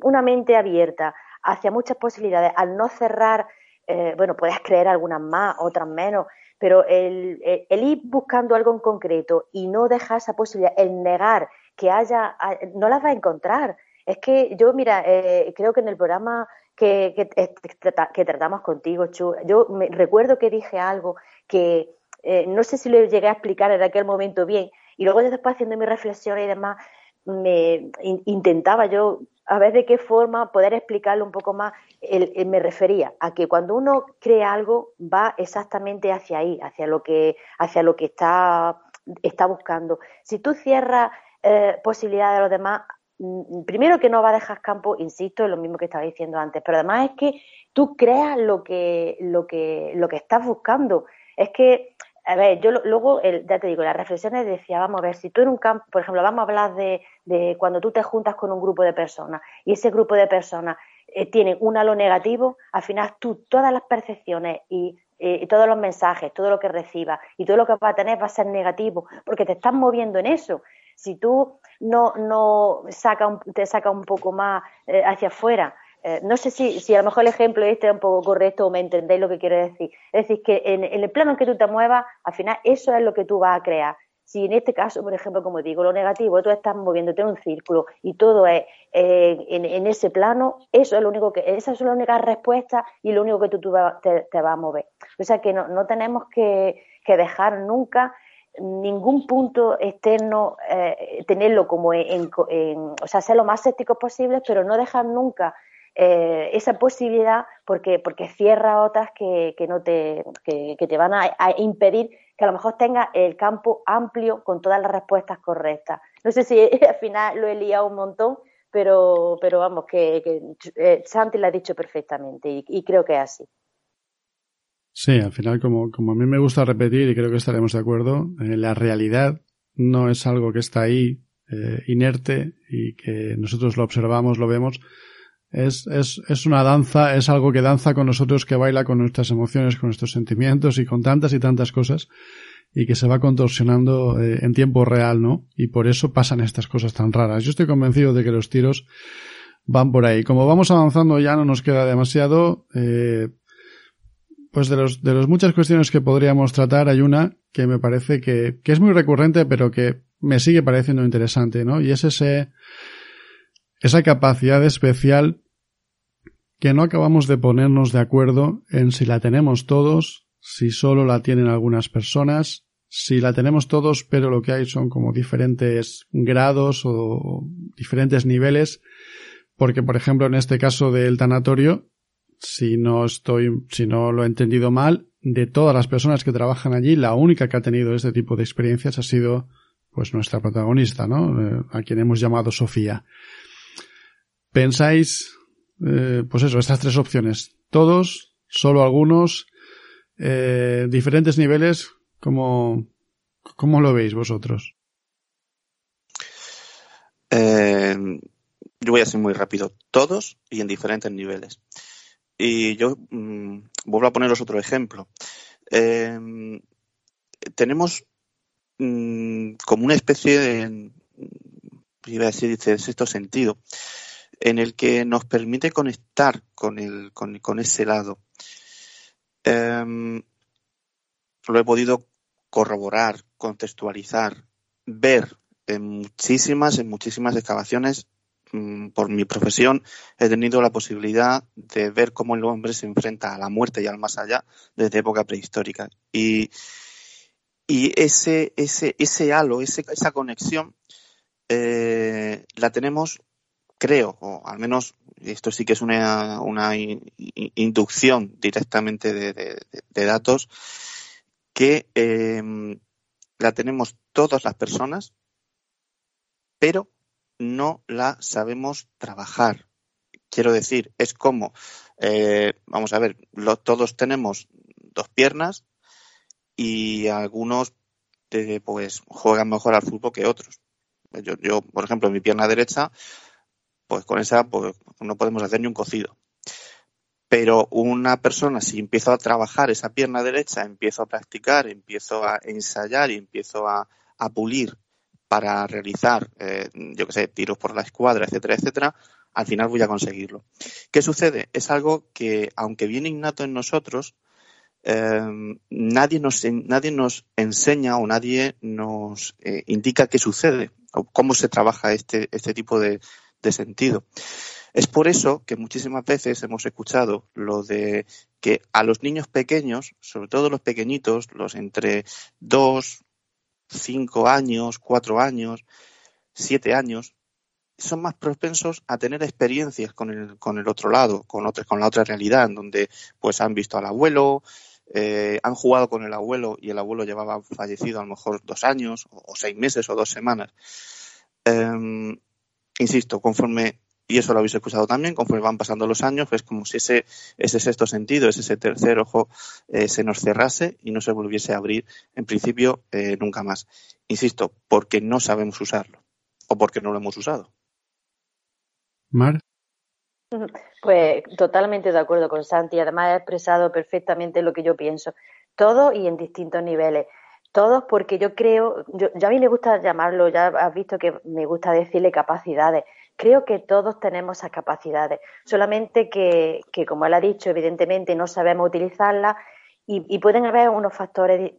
una mente abierta hacia muchas posibilidades, al no cerrar, eh, bueno, puedes creer algunas más, otras menos, pero el, el, ir buscando algo en concreto y no dejar esa posibilidad, el negar que haya, no las va a encontrar. Es que yo, mira, eh, creo que en el programa que, que, tratamos contigo, Chu. Yo me, recuerdo que dije algo que eh, no sé si lo llegué a explicar en aquel momento bien, y luego después haciendo mi reflexión y demás, me intentaba yo a ver de qué forma poder explicarlo un poco más. me refería a que cuando uno crea algo va exactamente hacia ahí, hacia lo que, hacia lo que está, está buscando. Si tú cierras eh, posibilidades de los demás, primero que no va a dejar campo, insisto, en lo mismo que estaba diciendo antes, pero además es que tú creas lo que, lo que, lo que estás buscando. Es que, a ver, yo luego, ya te digo, las reflexiones decía, vamos a ver, si tú en un campo, por ejemplo, vamos a hablar de, de cuando tú te juntas con un grupo de personas y ese grupo de personas eh, tiene un halo negativo, al final tú todas las percepciones y eh, todos los mensajes, todo lo que recibas y todo lo que va a tener va a ser negativo, porque te estás moviendo en eso. Si tú no, no saca te saca un poco más eh, hacia afuera, eh, no sé si, si a lo mejor el ejemplo este es un poco correcto o me entendéis lo que quiero decir. Es decir, que en, el plano en que tú te muevas, al final eso es lo que tú vas a crear. Si en este caso, por ejemplo, como digo, lo negativo, tú estás moviéndote en un círculo y todo es en, ese plano, eso es lo único que, esa es la única respuesta y lo único que tú, te, te vas a mover. O sea que no, no tenemos que, que dejar nunca ningún punto externo eh, tenerlo como en, o sea, ser lo más escéptico posible, pero no dejar nunca eh, esa posibilidad porque, porque cierra otras que, que no te, que, te van a, impedir que a lo mejor tengas el campo amplio con todas las respuestas correctas. No sé si [LAUGHS] al final lo he liado un montón, pero, pero vamos, que, que eh, Santi lo ha dicho perfectamente y creo que es así. Sí, al final, como, como a mí me gusta repetir, y creo que estaremos de acuerdo, eh, la realidad no es algo que está ahí eh, inerte y que nosotros lo observamos, lo vemos. Es, es, es una danza, es algo que danza con nosotros, que baila con nuestras emociones, con nuestros sentimientos y con tantas y tantas cosas y que se va contorsionando eh, en tiempo real, ¿no? Y por eso pasan estas cosas tan raras. Yo estoy convencido de que los tiros van por ahí. Como vamos avanzando ya no nos queda demasiado. Eh, pues de los, de las muchas cuestiones que podríamos tratar, hay una que me parece que, que es muy recurrente, pero que me sigue pareciendo interesante, ¿no? Y es ese, esa capacidad especial que no acabamos de ponernos de acuerdo en si la tenemos todos, si solo la tienen algunas personas, si la tenemos todos, pero lo que hay son como diferentes grados o diferentes niveles, porque por ejemplo en este caso del tanatorio, si no estoy, si no lo he entendido mal, de todas las personas que trabajan allí, la única que ha tenido este tipo de experiencias ha sido, pues, nuestra protagonista, ¿no? Eh, a quien hemos llamado Sofía. ¿Pensáis, eh, pues eso, estas tres opciones? ¿Todos? ¿Solo algunos? Eh, ¿Diferentes niveles? ¿Cómo, ¿Cómo lo veis vosotros? yo voy a ser muy rápido. Todos y en diferentes niveles. Y yo mm, vuelvo a poneros otro ejemplo. Em, tenemos mm, como una especie de, iba a decir, de sexto sentido. en el que nos permite conectar con, el, con, ese lado. Em, lo he podido corroborar, contextualizar, ver en muchísimas, en muchísimas excavaciones mm, por mi profesión he tenido la posibilidad de ver cómo el hombre se enfrenta a la muerte y al más allá desde época prehistórica. Y, ese, ese, ese halo, esa conexión, eh, la tenemos, creo, o al menos esto sí que es una, una inducción directamente de, datos, que em, la tenemos todas las personas, pero no la sabemos trabajar. Quiero decir, es como, eh, vamos a ver, todos tenemos dos piernas, y algunos pues juegan mejor al fútbol que otros. Yo, yo, por ejemplo, mi pierna derecha, pues con esa pues, no podemos hacer ni un cocido. Pero una persona, si empiezo a trabajar esa pierna derecha, empiezo a practicar, empiezo a ensayar y empiezo a, pulir para realizar, eh, yo qué sé, tiros por la escuadra, etcétera, etcétera, al final voy a conseguirlo. ¿Qué sucede? Es algo que, aunque viene innato en nosotros, Em, nadie, nos, nadie nos enseña o nadie nos eh, indica qué sucede o cómo se trabaja este, este tipo de, sentido. Es por eso que muchísimas veces hemos escuchado lo de que a los niños pequeños, sobre todo los pequeñitos, los entre dos, cinco años, cuatro años, siete años, son más propensos a tener experiencias con el, con el otro lado, con, con la otra realidad, en donde pues han visto al abuelo, eh, han jugado con el abuelo y el abuelo llevaba fallecido a lo mejor dos años o, seis meses o dos semanas. Em, insisto, conforme, y eso lo habéis escuchado también, conforme van pasando los años, es como si ese, ese sexto sentido, ese tercer ojo, eh, se nos cerrase y no se volviese a abrir, en principio, eh, nunca más. Insisto, porque no sabemos usarlo o porque no lo hemos usado. Mar. [LAUGHS] Pues totalmente de acuerdo con Santi. Además, ha expresado perfectamente lo que yo pienso. Todo y en distintos niveles. Todos porque yo creo, yo, a mí me gusta llamarlo, ya has visto que me gusta decirle capacidades. Creo que todos tenemos esas capacidades. Solamente que, que como él ha dicho, evidentemente no sabemos utilizarlas y, y pueden haber unos factores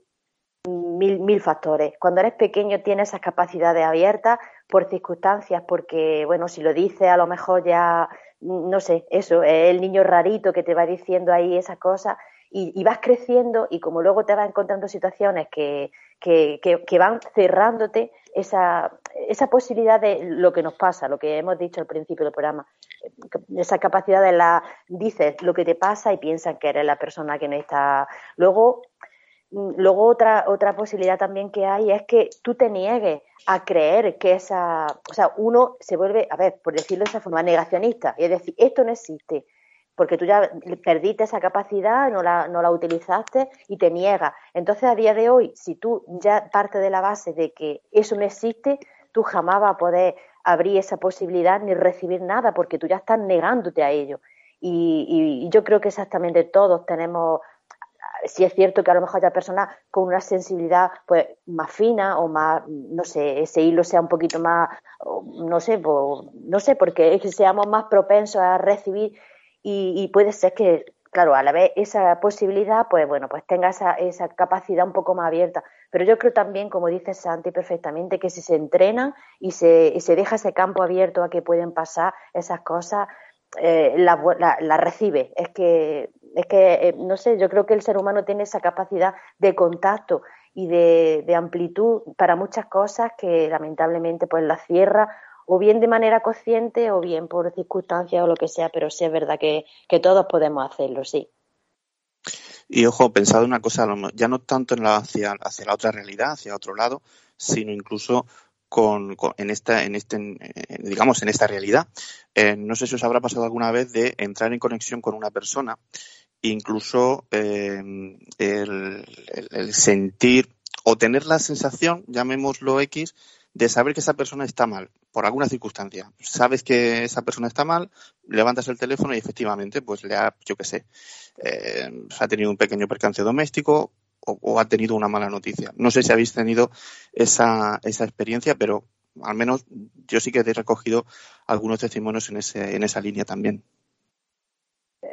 mil, mil factores. Cuando eres pequeño tienes esas capacidades abiertas por circunstancias, porque, bueno, si lo dices a lo mejor ya no sé, eso, el niño rarito que te va diciendo ahí esas cosas y, vas creciendo y como luego te vas encontrando situaciones que, que, que, van cerrándote esa, esa posibilidad de lo que nos pasa, lo que hemos dicho al principio del programa, esa capacidad de la, dices lo que te pasa y piensan que eres la persona que no está. Luego, luego otra, otra posibilidad también que hay es que tú te niegues a creer que esa, o sea, uno se vuelve, a ver, por decirlo de esa forma, negacionista, y es decir, esto no existe, porque tú ya perdiste esa capacidad, no la, no la utilizaste y te niegas. Entonces, a día de hoy, si tú ya partes de la base de que eso no existe, tú jamás vas a poder abrir esa posibilidad ni recibir nada, porque tú ya estás negándote a ello. Y, y yo creo que exactamente todos tenemos si es cierto que a lo mejor haya personas con una sensibilidad pues más fina o más, no sé, ese hilo sea un poquito más, no sé, no sé, porque seamos más propensos a recibir y, puede ser que, claro, a la vez esa posibilidad, pues bueno, pues tenga esa, esa capacidad un poco más abierta. Pero yo creo también, como dice Santi perfectamente, que si se entrena y se, y se deja ese campo abierto a que pueden pasar esas cosas, eh, la, la, recibe. Es que, es que eh, no sé, yo creo que el ser humano tiene esa capacidad de contacto y de, de, amplitud para muchas cosas que lamentablemente pues la cierra o bien de manera consciente o bien por circunstancias o lo que sea, pero sí es verdad que, todos podemos hacerlo, sí. Y ojo, pensado una cosa, ya no tanto en la, hacia, hacia la otra realidad, hacia otro lado, sino incluso con, en esta, en este, digamos, en esta realidad. Eh, no sé si os habrá pasado alguna vez de entrar en conexión con una persona, incluso eh, el, sentir o tener la sensación, llamémoslo X, de saber que esa persona está mal, por alguna circunstancia. Sabes que esa persona está mal, levantas el teléfono y efectivamente, pues le ha, yo qué sé, eh, ha tenido un pequeño percance doméstico o, ha tenido una mala noticia. No sé si habéis tenido esa, esa experiencia, pero al menos yo sí que he recogido algunos testimonios en, ese, en esa línea también.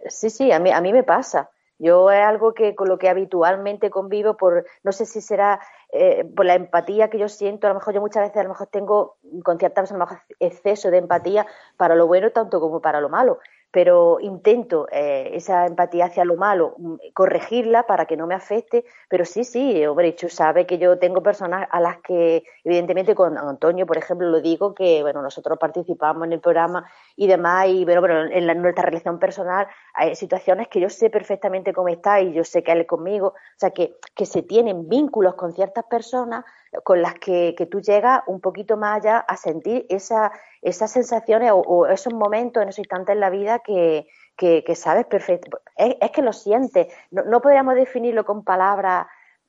Sí, sí, a mí, a mí me pasa. Yo es algo que con lo que habitualmente convivo por, no sé si será eh, por la empatía que yo siento, a lo mejor yo muchas veces a lo mejor tengo con ciertas a lo mejor exceso de empatía para lo bueno tanto como para lo malo pero intento eh, esa empatía hacia lo malo, mm, corregirla para que no me afecte, pero sí, sí, hombre, Chu sabe que yo tengo personas a las que, evidentemente con Antonio, por ejemplo, lo digo, que bueno, nosotros participamos en el programa y demás, y bueno, pero en nuestra relación personal hay situaciones que yo sé perfectamente cómo está y yo sé que él es conmigo, o sea, que, que se tienen vínculos con ciertas personas con las que, que tú llegas un poquito más allá a sentir esa esas sensaciones o, esos momentos, en esos instantes en la vida que, sabes perfecto. Es, que lo sientes. No, podríamos definirlo con palabras,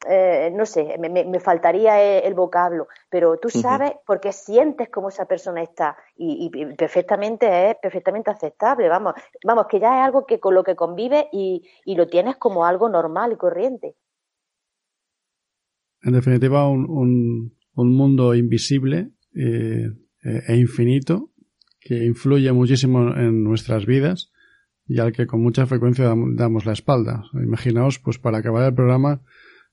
eh, no sé, me, faltaría el, vocablo, pero tú sabes porque sientes cómo esa persona está y, perfectamente es perfectamente aceptable. Vamos, vamos, que ya es algo que con lo que convives y, lo tienes como algo normal y corriente. En definitiva, un, un, mundo invisible eh, eh, e infinito que influye muchísimo en nuestras vidas y al que con mucha frecuencia damos la espalda. Imaginaos, pues para acabar el programa,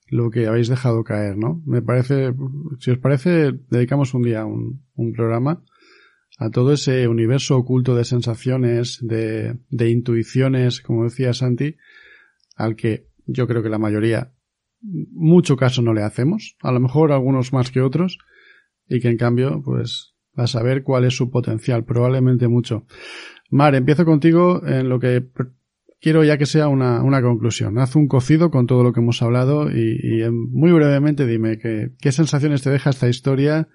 lo que habéis dejado caer, ¿no? Me parece, si os parece, dedicamos un día un, un programa a todo ese universo oculto de sensaciones, de, de intuiciones, como decía Santi, al que yo creo que la mayoría mucho caso no le hacemos, a lo mejor algunos más que otros, y que en cambio, pues a saber cuál es su potencial, probablemente mucho. Mar, empiezo contigo en lo que quiero ya que sea una, una conclusión. Haz un cocido con todo lo que hemos hablado y, muy brevemente dime que, qué sensaciones te deja esta historia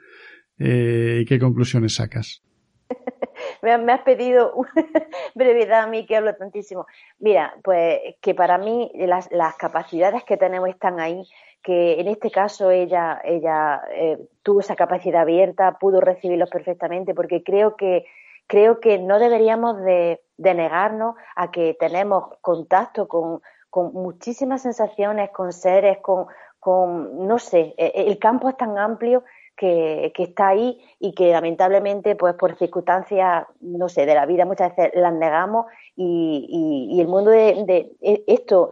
eh, y qué conclusiones sacas. [LAUGHS] me, has pedido [LAUGHS] brevedad a mí que hablo tantísimo. Mira, pues que para mí las, las capacidades que tenemos están ahí que en este caso ella, ella eh, tuvo esa capacidad abierta, pudo recibirlos perfectamente, porque creo que, creo que no deberíamos de, negarnos a que tenemos contacto con, con muchísimas sensaciones, con seres, con, con, no sé, e, e, el campo es tan amplio que, que, está ahí y que lamentablemente, pues por circunstancias, no sé, de la vida muchas veces las negamos y, y, el mundo de, e, esto,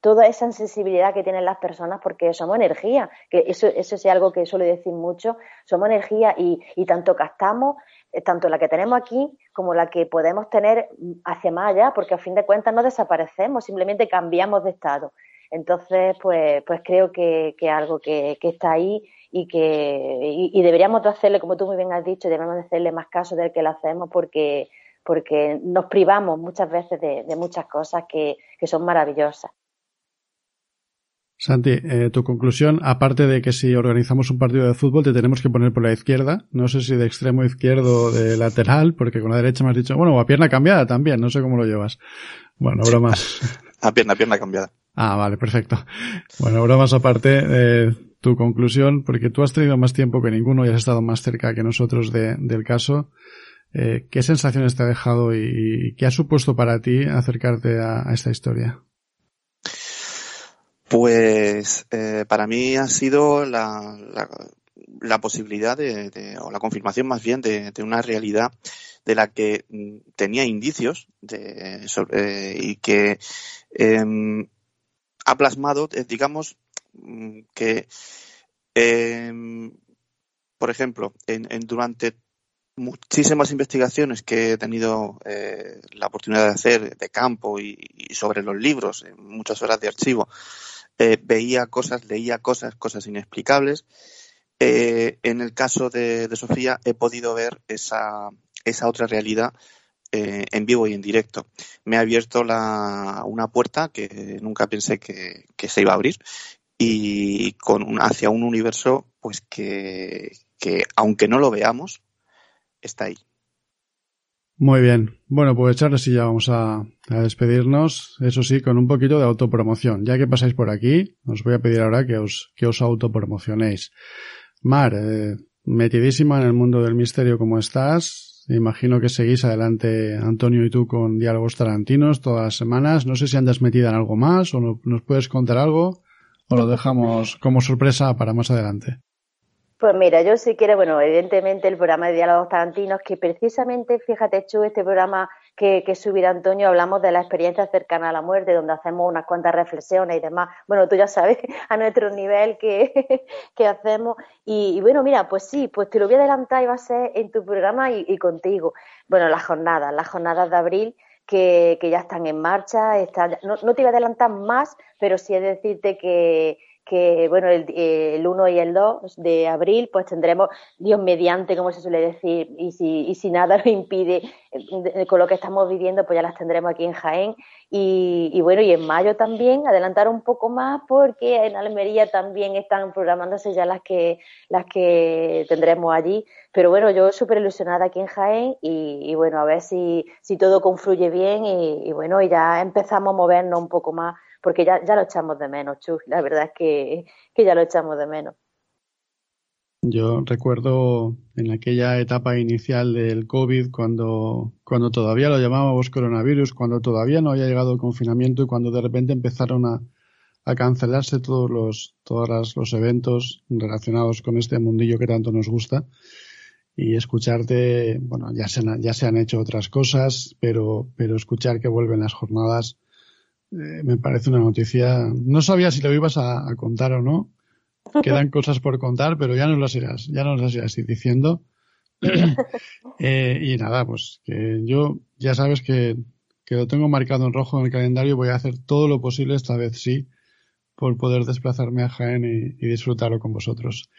toda esa sensibilidad que tienen las personas, porque somos energía, que eso, eso es algo que suele decir mucho, somos energía y, y tanto captamos, eh, tanto la que tenemos aquí como la que podemos tener hacia más allá, porque a fin de cuentas no desaparecemos, simplemente cambiamos de estado. Entonces, pues, pues creo que, que algo que, que está ahí y que y, deberíamos de hacerle, como tú muy bien has dicho, deberíamos de hacerle más caso del que lo hacemos porque, porque nos privamos muchas veces de, muchas cosas que, son maravillosas. Santi, eh, tu conclusión, aparte de que si organizamos un partido de fútbol te tenemos que poner por la izquierda, no sé si de extremo izquierdo o de lateral, porque con la derecha me has dicho, bueno, a pierna cambiada también, no sé cómo lo llevas. Bueno, bromas. [LAUGHS] A pierna, pierna cambiada. Ah, vale, perfecto. Bueno, bromas aparte, eh, tu conclusión, porque tú has tenido más tiempo que ninguno y has estado más cerca que nosotros del caso. Eh, ¿Qué sensaciones te ha dejado y, qué ha supuesto para ti acercarte a, esta historia? Pues eh, para mí ha sido la, la, posibilidad de, o la confirmación más bien de, una realidad de la que mm, tenía indicios de, eh, y que em, ha plasmado, digamos, que, em, por ejemplo, en, durante muchísimas investigaciones que he tenido eh, la oportunidad de hacer de campo y, sobre los libros, en muchas horas de archivo, eh, veía cosas, leía cosas, cosas inexplicables. Eh, en el caso de, Sofía he podido ver esa, esa otra realidad en vivo y en directo. Me ha abierto una puerta que nunca pensé que, se iba a abrir y con hacia un universo pues que, que aunque no lo veamos está ahí. Muy bien. Bueno, pues Charles y ya vamos a, despedirnos. Eso sí, con un poquito de autopromoción. Ya que pasáis por aquí, os voy a pedir ahora que os, que os autopromocionéis. Mar, eh, metidísima en el mundo del misterio como estás. Imagino que seguís adelante Antonio y tú con diálogos tarantinos todas las semanas. No sé si andas metida en algo más o nos puedes contar algo o lo dejamos como sorpresa para más adelante? Pues mira, yo si quiero, bueno, evidentemente el programa de diálogos tarantinos, que precisamente, fíjate, Chu, este programa que, subirá Antonio, hablamos de la experiencia cercana a la muerte, donde hacemos unas cuantas reflexiones y demás. Bueno, tú ya sabes [LAUGHS] a nuestro nivel que, [LAUGHS] hacemos. Y, bueno, mira, pues sí, pues te lo voy a adelantar y va a ser en tu programa y, contigo. Bueno, las jornadas, las jornadas de abril. Que, que ya están en marcha, están, no, no te iba a adelantar más, pero sí es decirte que, que bueno, el, el 1 y el 2 de abril, pues tendremos Dios mediante, como se suele decir, y si, y si nada [LAUGHS] lo impide eh, con lo que estamos viviendo, pues ya las tendremos aquí en Jaén. Y, y, bueno, y en mayo también, adelantar un poco más, porque en Almería también están programándose ya las que, las que tendremos allí. Pero bueno, yo súper ilusionada aquí en Jaén y, y, bueno, a ver si, si todo confluye bien y, y bueno, y ya empezamos a movernos un poco más porque ya, ya lo echamos de menos, Chus. La verdad es que, que ya lo echamos de menos. Yo recuerdo en aquella etapa inicial del COVID, cuando, cuando todavía lo llamábamos coronavirus, cuando todavía no había llegado el confinamiento y cuando de repente empezaron a, a cancelarse todos los, todos los eventos relacionados con este mundillo que tanto nos gusta. Y escucharte, bueno, ya se, han, ya se han hecho otras cosas, pero, pero escuchar que vuelven las jornadas eh, me parece una noticia. No sabía si lo ibas a, contar o no. Quedan [LAUGHS] cosas por contar, pero ya nos las irás, ya nos las irás diciendo. [LAUGHS] eh, y nada, pues que yo ya sabes que, que lo tengo marcado en rojo en el calendario. Voy a hacer todo lo posible, esta vez sí, por poder desplazarme a Jaén y, y disfrutarlo con vosotros.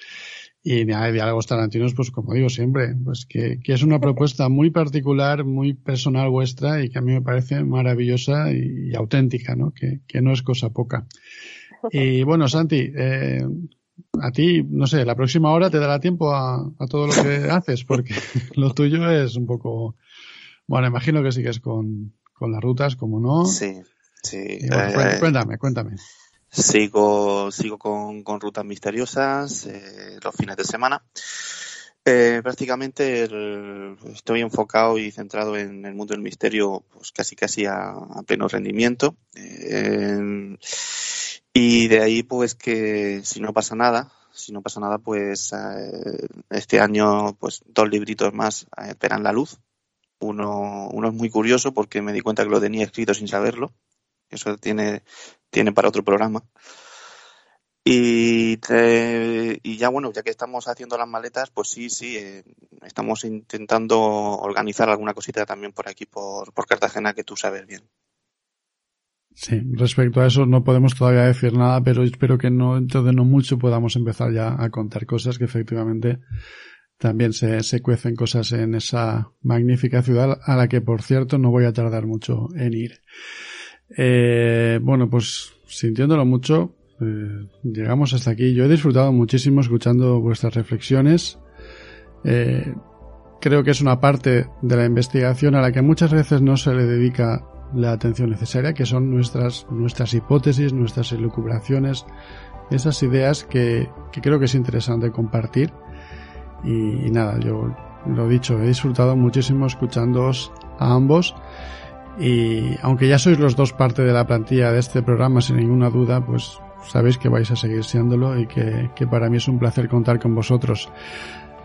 Y nada, de diálogos tarantinos, pues como digo siempre, pues que, que, es una propuesta muy particular, muy personal vuestra y que a mí me parece maravillosa y, y auténtica, ¿no? Que, que, no es cosa poca. Y bueno, Santi, eh, a ti, no sé, la próxima hora te dará tiempo a, a todo lo que haces, porque [LAUGHS] lo tuyo es un poco, bueno, imagino que sigues con, con las rutas, como no. Sí, sí. Bueno, eh, cuéntame, cuéntame. Sigo, sigo con, con rutas misteriosas eh, los fines de semana. Eh, prácticamente estoy enfocado y centrado en el mundo del misterio, pues casi casi a, a pleno rendimiento. Eh, y de ahí, pues que si no pasa nada, si no pasa nada, pues este año, pues dos libritos más esperan la luz. Uno, uno es muy curioso porque me di cuenta que lo tenía escrito sin saberlo. Eso tiene tiene para otro programa. Y, eh, y ya bueno, ya que estamos haciendo las maletas, pues sí, sí, eh, estamos intentando organizar alguna cosita también por aquí, por, por Cartagena, que tú sabes bien. Sí, respecto a eso no podemos todavía decir nada, pero espero que no, dentro de no mucho podamos empezar ya a contar cosas que efectivamente también se, se cuecen cosas en esa magnífica ciudad a la que, por cierto, no voy a tardar mucho en ir. Eh, bueno, pues sintiéndolo mucho, eh, llegamos hasta aquí. Yo he disfrutado muchísimo escuchando vuestras reflexiones. Eh, creo que es una parte de la investigación a la que muchas veces no se le dedica la atención necesaria, que son nuestras, nuestras hipótesis, nuestras elucubraciones, esas ideas que, que creo que es interesante compartir. Y, y nada, yo lo dicho, he disfrutado muchísimo escuchándoos a ambos. Y aunque ya sois los dos parte de la plantilla de este programa, sin ninguna duda, pues sabéis que vais a seguir siéndolo y que, que para mí es un placer contar con vosotros.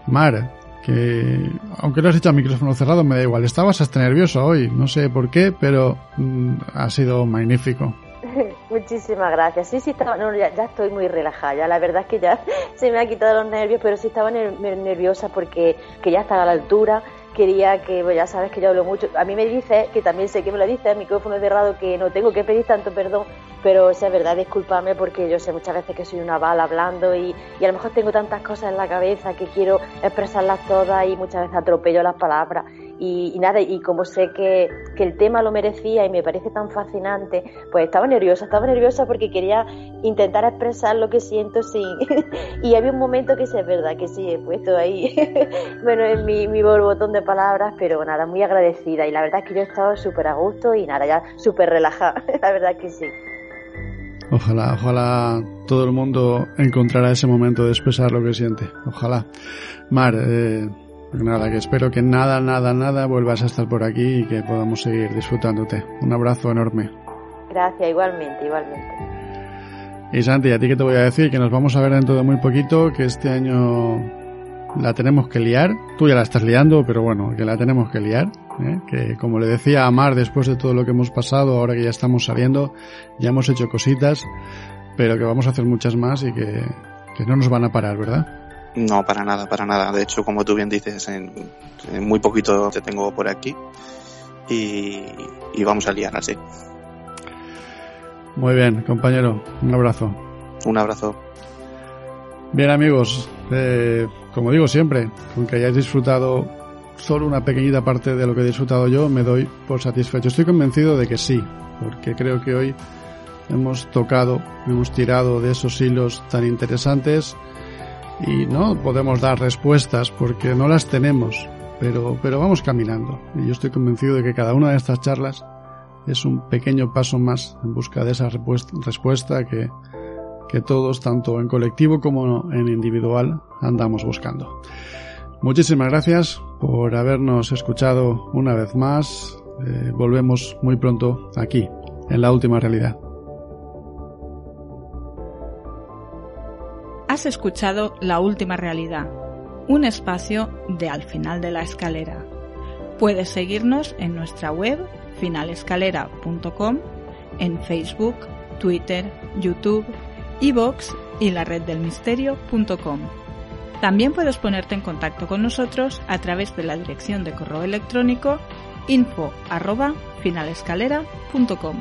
Mar, que aunque lo has hecho a micrófono cerrado, me da igual. Estabas hasta nervioso hoy, no sé por qué, pero mm, ha sido magnífico. [LAUGHS] Muchísimas gracias. Sí, sí, estaba, no, ya, ya, estoy muy relajada. La verdad es que ya [LAUGHS] se me ha quitado los nervios, pero sí estaba nerviosa porque que ya estaba a la altura quería que, pues ya sabes que yo hablo mucho, a mí me dice, que también sé que me lo dice, el micrófono cerrado, que no tengo que pedir tanto perdón, pero si es verdad, discúlpame porque yo sé muchas veces que soy una bala hablando y, y a lo mejor tengo tantas cosas en la cabeza que quiero expresarlas todas y muchas veces atropello las palabras. Y, y, nada, y como sé que, que, el tema lo merecía y me parece tan fascinante, pues estaba nerviosa, estaba nerviosa porque quería intentar expresar lo que siento sin... [LAUGHS] y había un momento que sí es verdad, que sí he puesto ahí, [LAUGHS] bueno, en mi, mi borbotón de palabras, pero nada, muy agradecida y la verdad es que yo he estado súper a gusto y nada, ya súper relajada, [LAUGHS] la verdad que sí. Ojalá, ojalá todo el mundo encontrara ese momento de expresar lo que siente. Ojalá. Mar, eh, Nada, que espero que nada, nada, nada vuelvas a estar por aquí y que podamos seguir disfrutándote. Un abrazo enorme. Gracias, igualmente, igualmente. Y Santi, ¿a ti qué te voy a decir? Que nos vamos a ver dentro de muy poquito, que este año la tenemos que liar. Tú ya la estás liando, pero bueno, que la tenemos que liar. ¿eh? Que como le decía a Mar, después de todo lo que hemos pasado, ahora que ya estamos saliendo, ya hemos hecho cositas, pero que vamos a hacer muchas más y que, que no nos van a parar, ¿verdad? No, para nada, para nada. De hecho, como tú bien dices, en, en muy poquito te tengo por aquí y, y vamos a liar así. Muy bien, compañero, un abrazo. Un abrazo. Bien amigos, eh, como digo siempre, aunque hayáis disfrutado solo una pequeñita parte de lo que he disfrutado yo, me doy por satisfecho. Estoy convencido de que sí, porque creo que hoy hemos tocado, hemos tirado de esos hilos tan interesantes y no podemos dar respuestas porque no las tenemos, pero, pero vamos caminando. Y yo estoy convencido de que cada una de estas charlas es un pequeño paso más en busca de esa respuesta que, que todos, tanto en colectivo como en individual, andamos buscando. Muchísimas gracias por habernos escuchado una vez más. Eh, volvemos muy pronto aquí, en la última realidad. Has escuchado La Última Realidad, un espacio de Al final de la escalera. Puedes seguirnos en nuestra web finalescalera.com, en Facebook, Twitter, YouTube, iVoox y la red del misterio.com. También puedes ponerte en contacto con nosotros a través de la dirección de correo electrónico info arroba finalescalera.com.